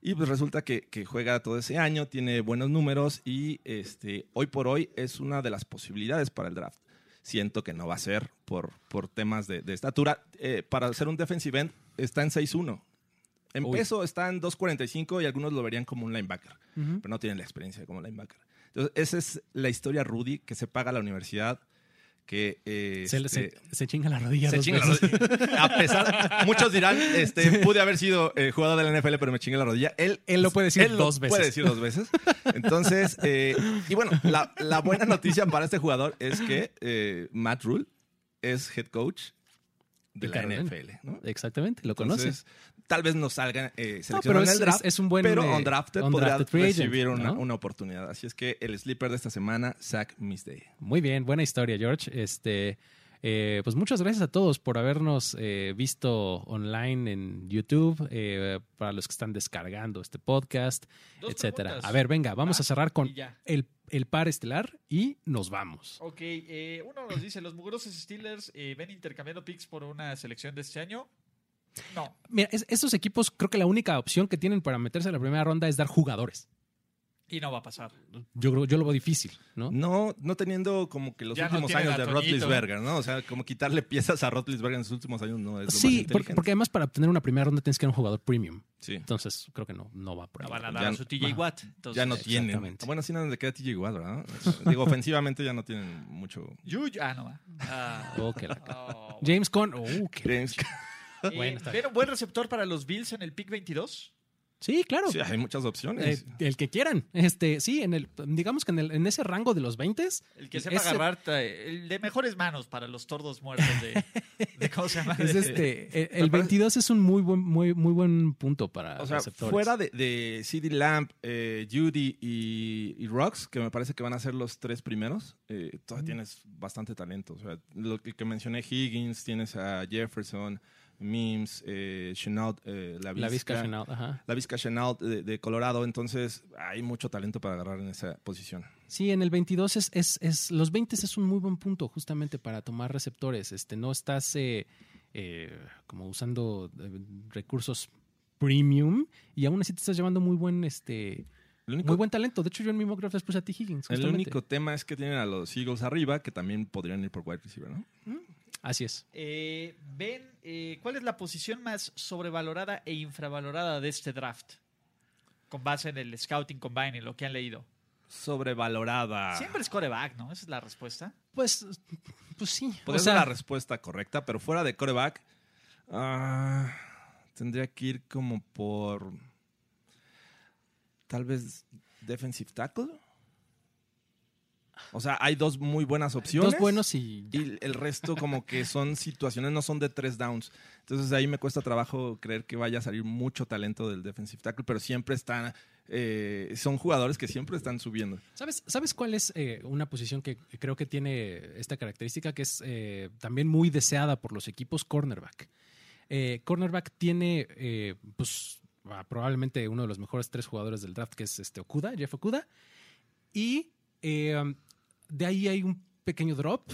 Y pues resulta que, que juega todo ese año, tiene buenos números y este, hoy por hoy es una de las posibilidades para el draft. Siento que no va a ser por, por temas de, de estatura. Eh, para ser un defensive end está en 6'1". En Uy. peso está en 2.45 y algunos lo verían como un linebacker, pero no tienen la experiencia como linebacker. Entonces, esa es la historia Rudy que se paga a la universidad, que eh, Se, este, se- se chinga la rodilla. se chinga la rodilla. A pesar, muchos dirán, este, pude haber sido eh, jugador de la NFL, pero me chingué la rodilla. Él, Él lo puede decir él lo dos veces. Puede decir dos veces. Entonces, eh, y bueno, la, la buena noticia para este jugador es que eh, Matt Rule es head coach de De la Carolina. NFL, ¿no? Exactamente, lo Entonces, conoces. Tal vez no salgan eh, No, seleccionados pero en el draft, es- es un buen pero eh, undrafted, undrafted podría free agent, recibir una, ¿no? una oportunidad. Así es que el sleeper de esta semana, Zach Misday. Muy bien, buena historia, George. Este, eh, pues muchas gracias a todos por habernos eh, visto online en YouTube, eh, para los que están descargando este podcast, Dos etcétera. preguntas. A ver, venga, vamos Ah, a cerrar con el, el par estelar y nos vamos. Ok, eh, uno nos dice, ¿los mugrosos Steelers eh, ven intercambiando picks por una selección de este año? No. Mira, es- estos equipos creo que la única opción que tienen para meterse a la primera ronda es dar jugadores. Y no va a pasar. Yo, creo- yo lo veo difícil, ¿no? No, no teniendo como que los Ya no últimos tienen años de Toñito. Roethlisberger, ¿no? O sea, como quitarle piezas a Roethlisberger en sus últimos años no es lo más Sí, porque, inteligente. porque además para obtener una primera ronda tienes que ir a un jugador premium. Sí. Entonces creo que no, no va por ahí. No van a Ya- dar a su TJ. Watt. Entonces, ya no tienen. exactamente. Bueno, sí, no le queda TJ Watt, ¿verdad? Digo, ofensivamente ya no tienen mucho. Ah, no va. Ah. Oh, que la- Oh. James Conn. Oh, qué- James- Eh, Bueno, está ¿Ven un buen receptor para los Bills en el pick 22? Sí, claro. Sí, hay muchas opciones. Eh, el que quieran. Este, sí, en el, digamos que en, el, en ese rango de los 20 El que sepa Ese- agarrar, tra- el de mejores manos para los tordos muertos de, de ¿cómo se llama? es este, el, el Me parece- 22 es un muy buen, muy, muy buen punto para o sea, receptores. fuera de, de CD Lamb, eh, Judy y, y Rocks, que me parece que van a ser los tres primeros, eh, todavía tienes bastante talento. O sea, lo que, que mencioné, Higgins, tienes a Jefferson, Mims, eh, Chenault, eh, la Vizca la Vizca Chenault de, de Colorado, entonces hay mucho talento para agarrar en esa posición. Sí, en el 22 es, es, es- los 20 es un muy buen punto justamente para tomar receptores. Este, no estás eh, eh, como usando eh, recursos premium y aún así te estás llevando muy buen, este, único, muy buen talento. De hecho, yo en mi mock draft les puse a T. Higgins. el único tema es que tienen a los Eagles arriba, que también podrían ir por wide receiver, ¿no? Así es. Eh, ven, eh, ¿cuál es la posición más sobrevalorada e infravalorada de este draft? Con base en el Scouting Combine y lo que han leído. Sobrevalorada. Siempre es coreback, ¿no? Esa es la respuesta. Pues, pues sí. Podría o sea, ser la respuesta correcta, pero fuera de coreback, ah, tendría que ir como por tal vez defensive tackle. O sea, hay dos muy buenas opciones. dos buenos y Y el resto como que son situaciones, no son de tres downs. Entonces ahí me cuesta trabajo creer que vaya a salir mucho talento del defensive tackle, pero siempre están, eh, son jugadores que siempre están subiendo. ¿Sabes, ¿Sabes cuál es eh, una posición que creo que tiene esta característica que es eh, también muy deseada por los equipos? Cornerback. Cornerback tiene, pues, ah, probablemente uno de los mejores tres jugadores del draft, que es este Okuda, Jeff Okuda. Y eh, de ahí hay un pequeño drop,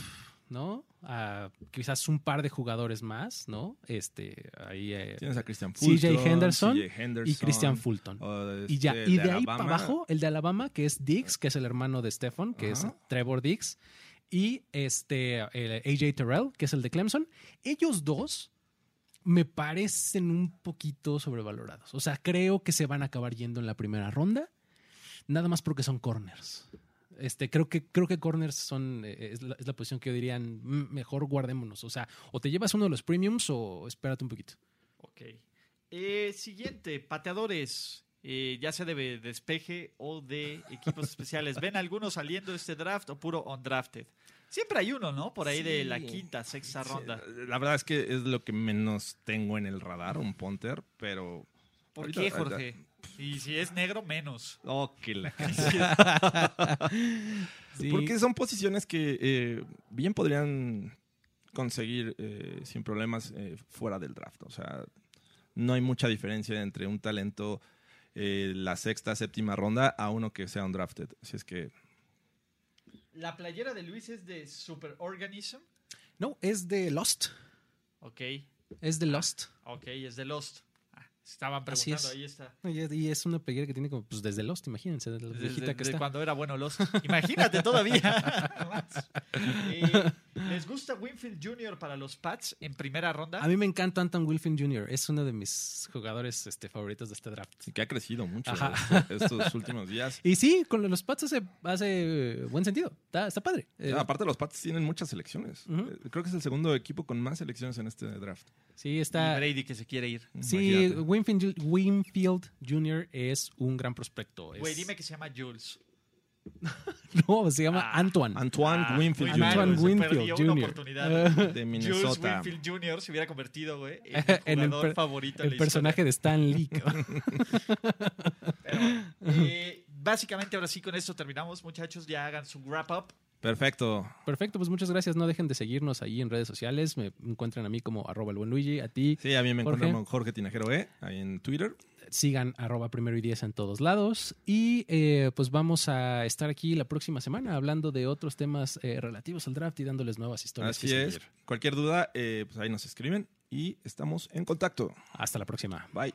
¿no? A quizás un par de jugadores más, ¿no? Este, ahí eh, Tienes a Christian Fulton, Henderson CJ Henderson, y Christian Fulton. Y ya, este, y de de ahí para abajo, el de Alabama, que es Dix, que es el hermano de Stephen, que es Trevor Dix, y este el AJ Terrell, que es el de Clemson. Ellos dos me parecen un poquito sobrevalorados. O sea, creo que se van a acabar yendo en la primera ronda, nada más porque son corners. Este, creo que, creo que corners son, eh, es, la, es la posición que yo dirían, "Mm, mejor guardémonos. O sea, o te llevas uno de los premiums o espérate un poquito. Ok. Eh, siguiente, pateadores. Eh, ya sea de despeje o de equipos especiales. ¿Ven algunos saliendo de este draft o puro undrafted? Siempre hay uno, ¿no? Por ahí de la quinta, sexta ronda. La verdad es que es lo que menos tengo en el radar, un punter, pero... ¿Por ahorita- qué, ahorita- Jorge? Y si es negro, menos. Oh, que la Sí. Porque son posiciones que eh, bien podrían conseguir eh, sin problemas eh, fuera del draft. O sea, no hay mucha diferencia entre un talento eh, la sexta, séptima ronda a uno que sea un drafted. Así es que La playera de Luis es de Super Organism. No, es de Lost. Ok, Es de Lost. ok, es de Lost. Estaban Así preguntando, es. ahí está. Y es una playera que tiene como, pues desde Lost, imagínense, la Desde, viejita que desde está. cuando era bueno Lost. Imagínate todavía. Eh, ¿Les gusta Winfield Jr. para los Pats en primera ronda? A mí me encanta Anton Wilfin Jr., es uno de mis jugadores este, favoritos de este draft. sí que ha crecido mucho esto- estos últimos días. Y sí, con los Pats hace, hace buen sentido, está, está padre. Eh, aparte, los Pats tienen muchas selecciones. Eh, Creo que es el segundo equipo con más selecciones en este draft. sí, Y está... Brady que se quiere ir. Sí, Imagínate. Winfield, Winfield Jr. es un gran prospecto. Es- Güey, dime que se llama Jules. No, se llama Ah. Antoine. Antoine Ah, Winfield Jr. Antoine Winfield perdió una Jr. oportunidad. de Jules Minnesota. Winfield Jr. se hubiera convertido, güey, en En el per- favorito en el la personaje de Stan Lee. historia. Eh, básicamente, ahora sí, con esto terminamos. Muchachos, ya hagan su wrap up. Perfecto. Perfecto, pues muchas gracias. No dejen de seguirnos ahí en redes sociales. Me encuentran a mí como arroba el buen Luigi, a ti. Sí, a mí me Jorge. encuentran con Jorge Tinajero E, ahí en Twitter. Sigan arroba primero y diez en todos lados. Y eh, pues vamos a estar aquí la próxima semana hablando de otros temas eh, relativos al draft y dándoles nuevas historias. Así que es. seguir. Cualquier duda, eh, pues ahí nos escriben y estamos en contacto. Hasta la próxima. Bye.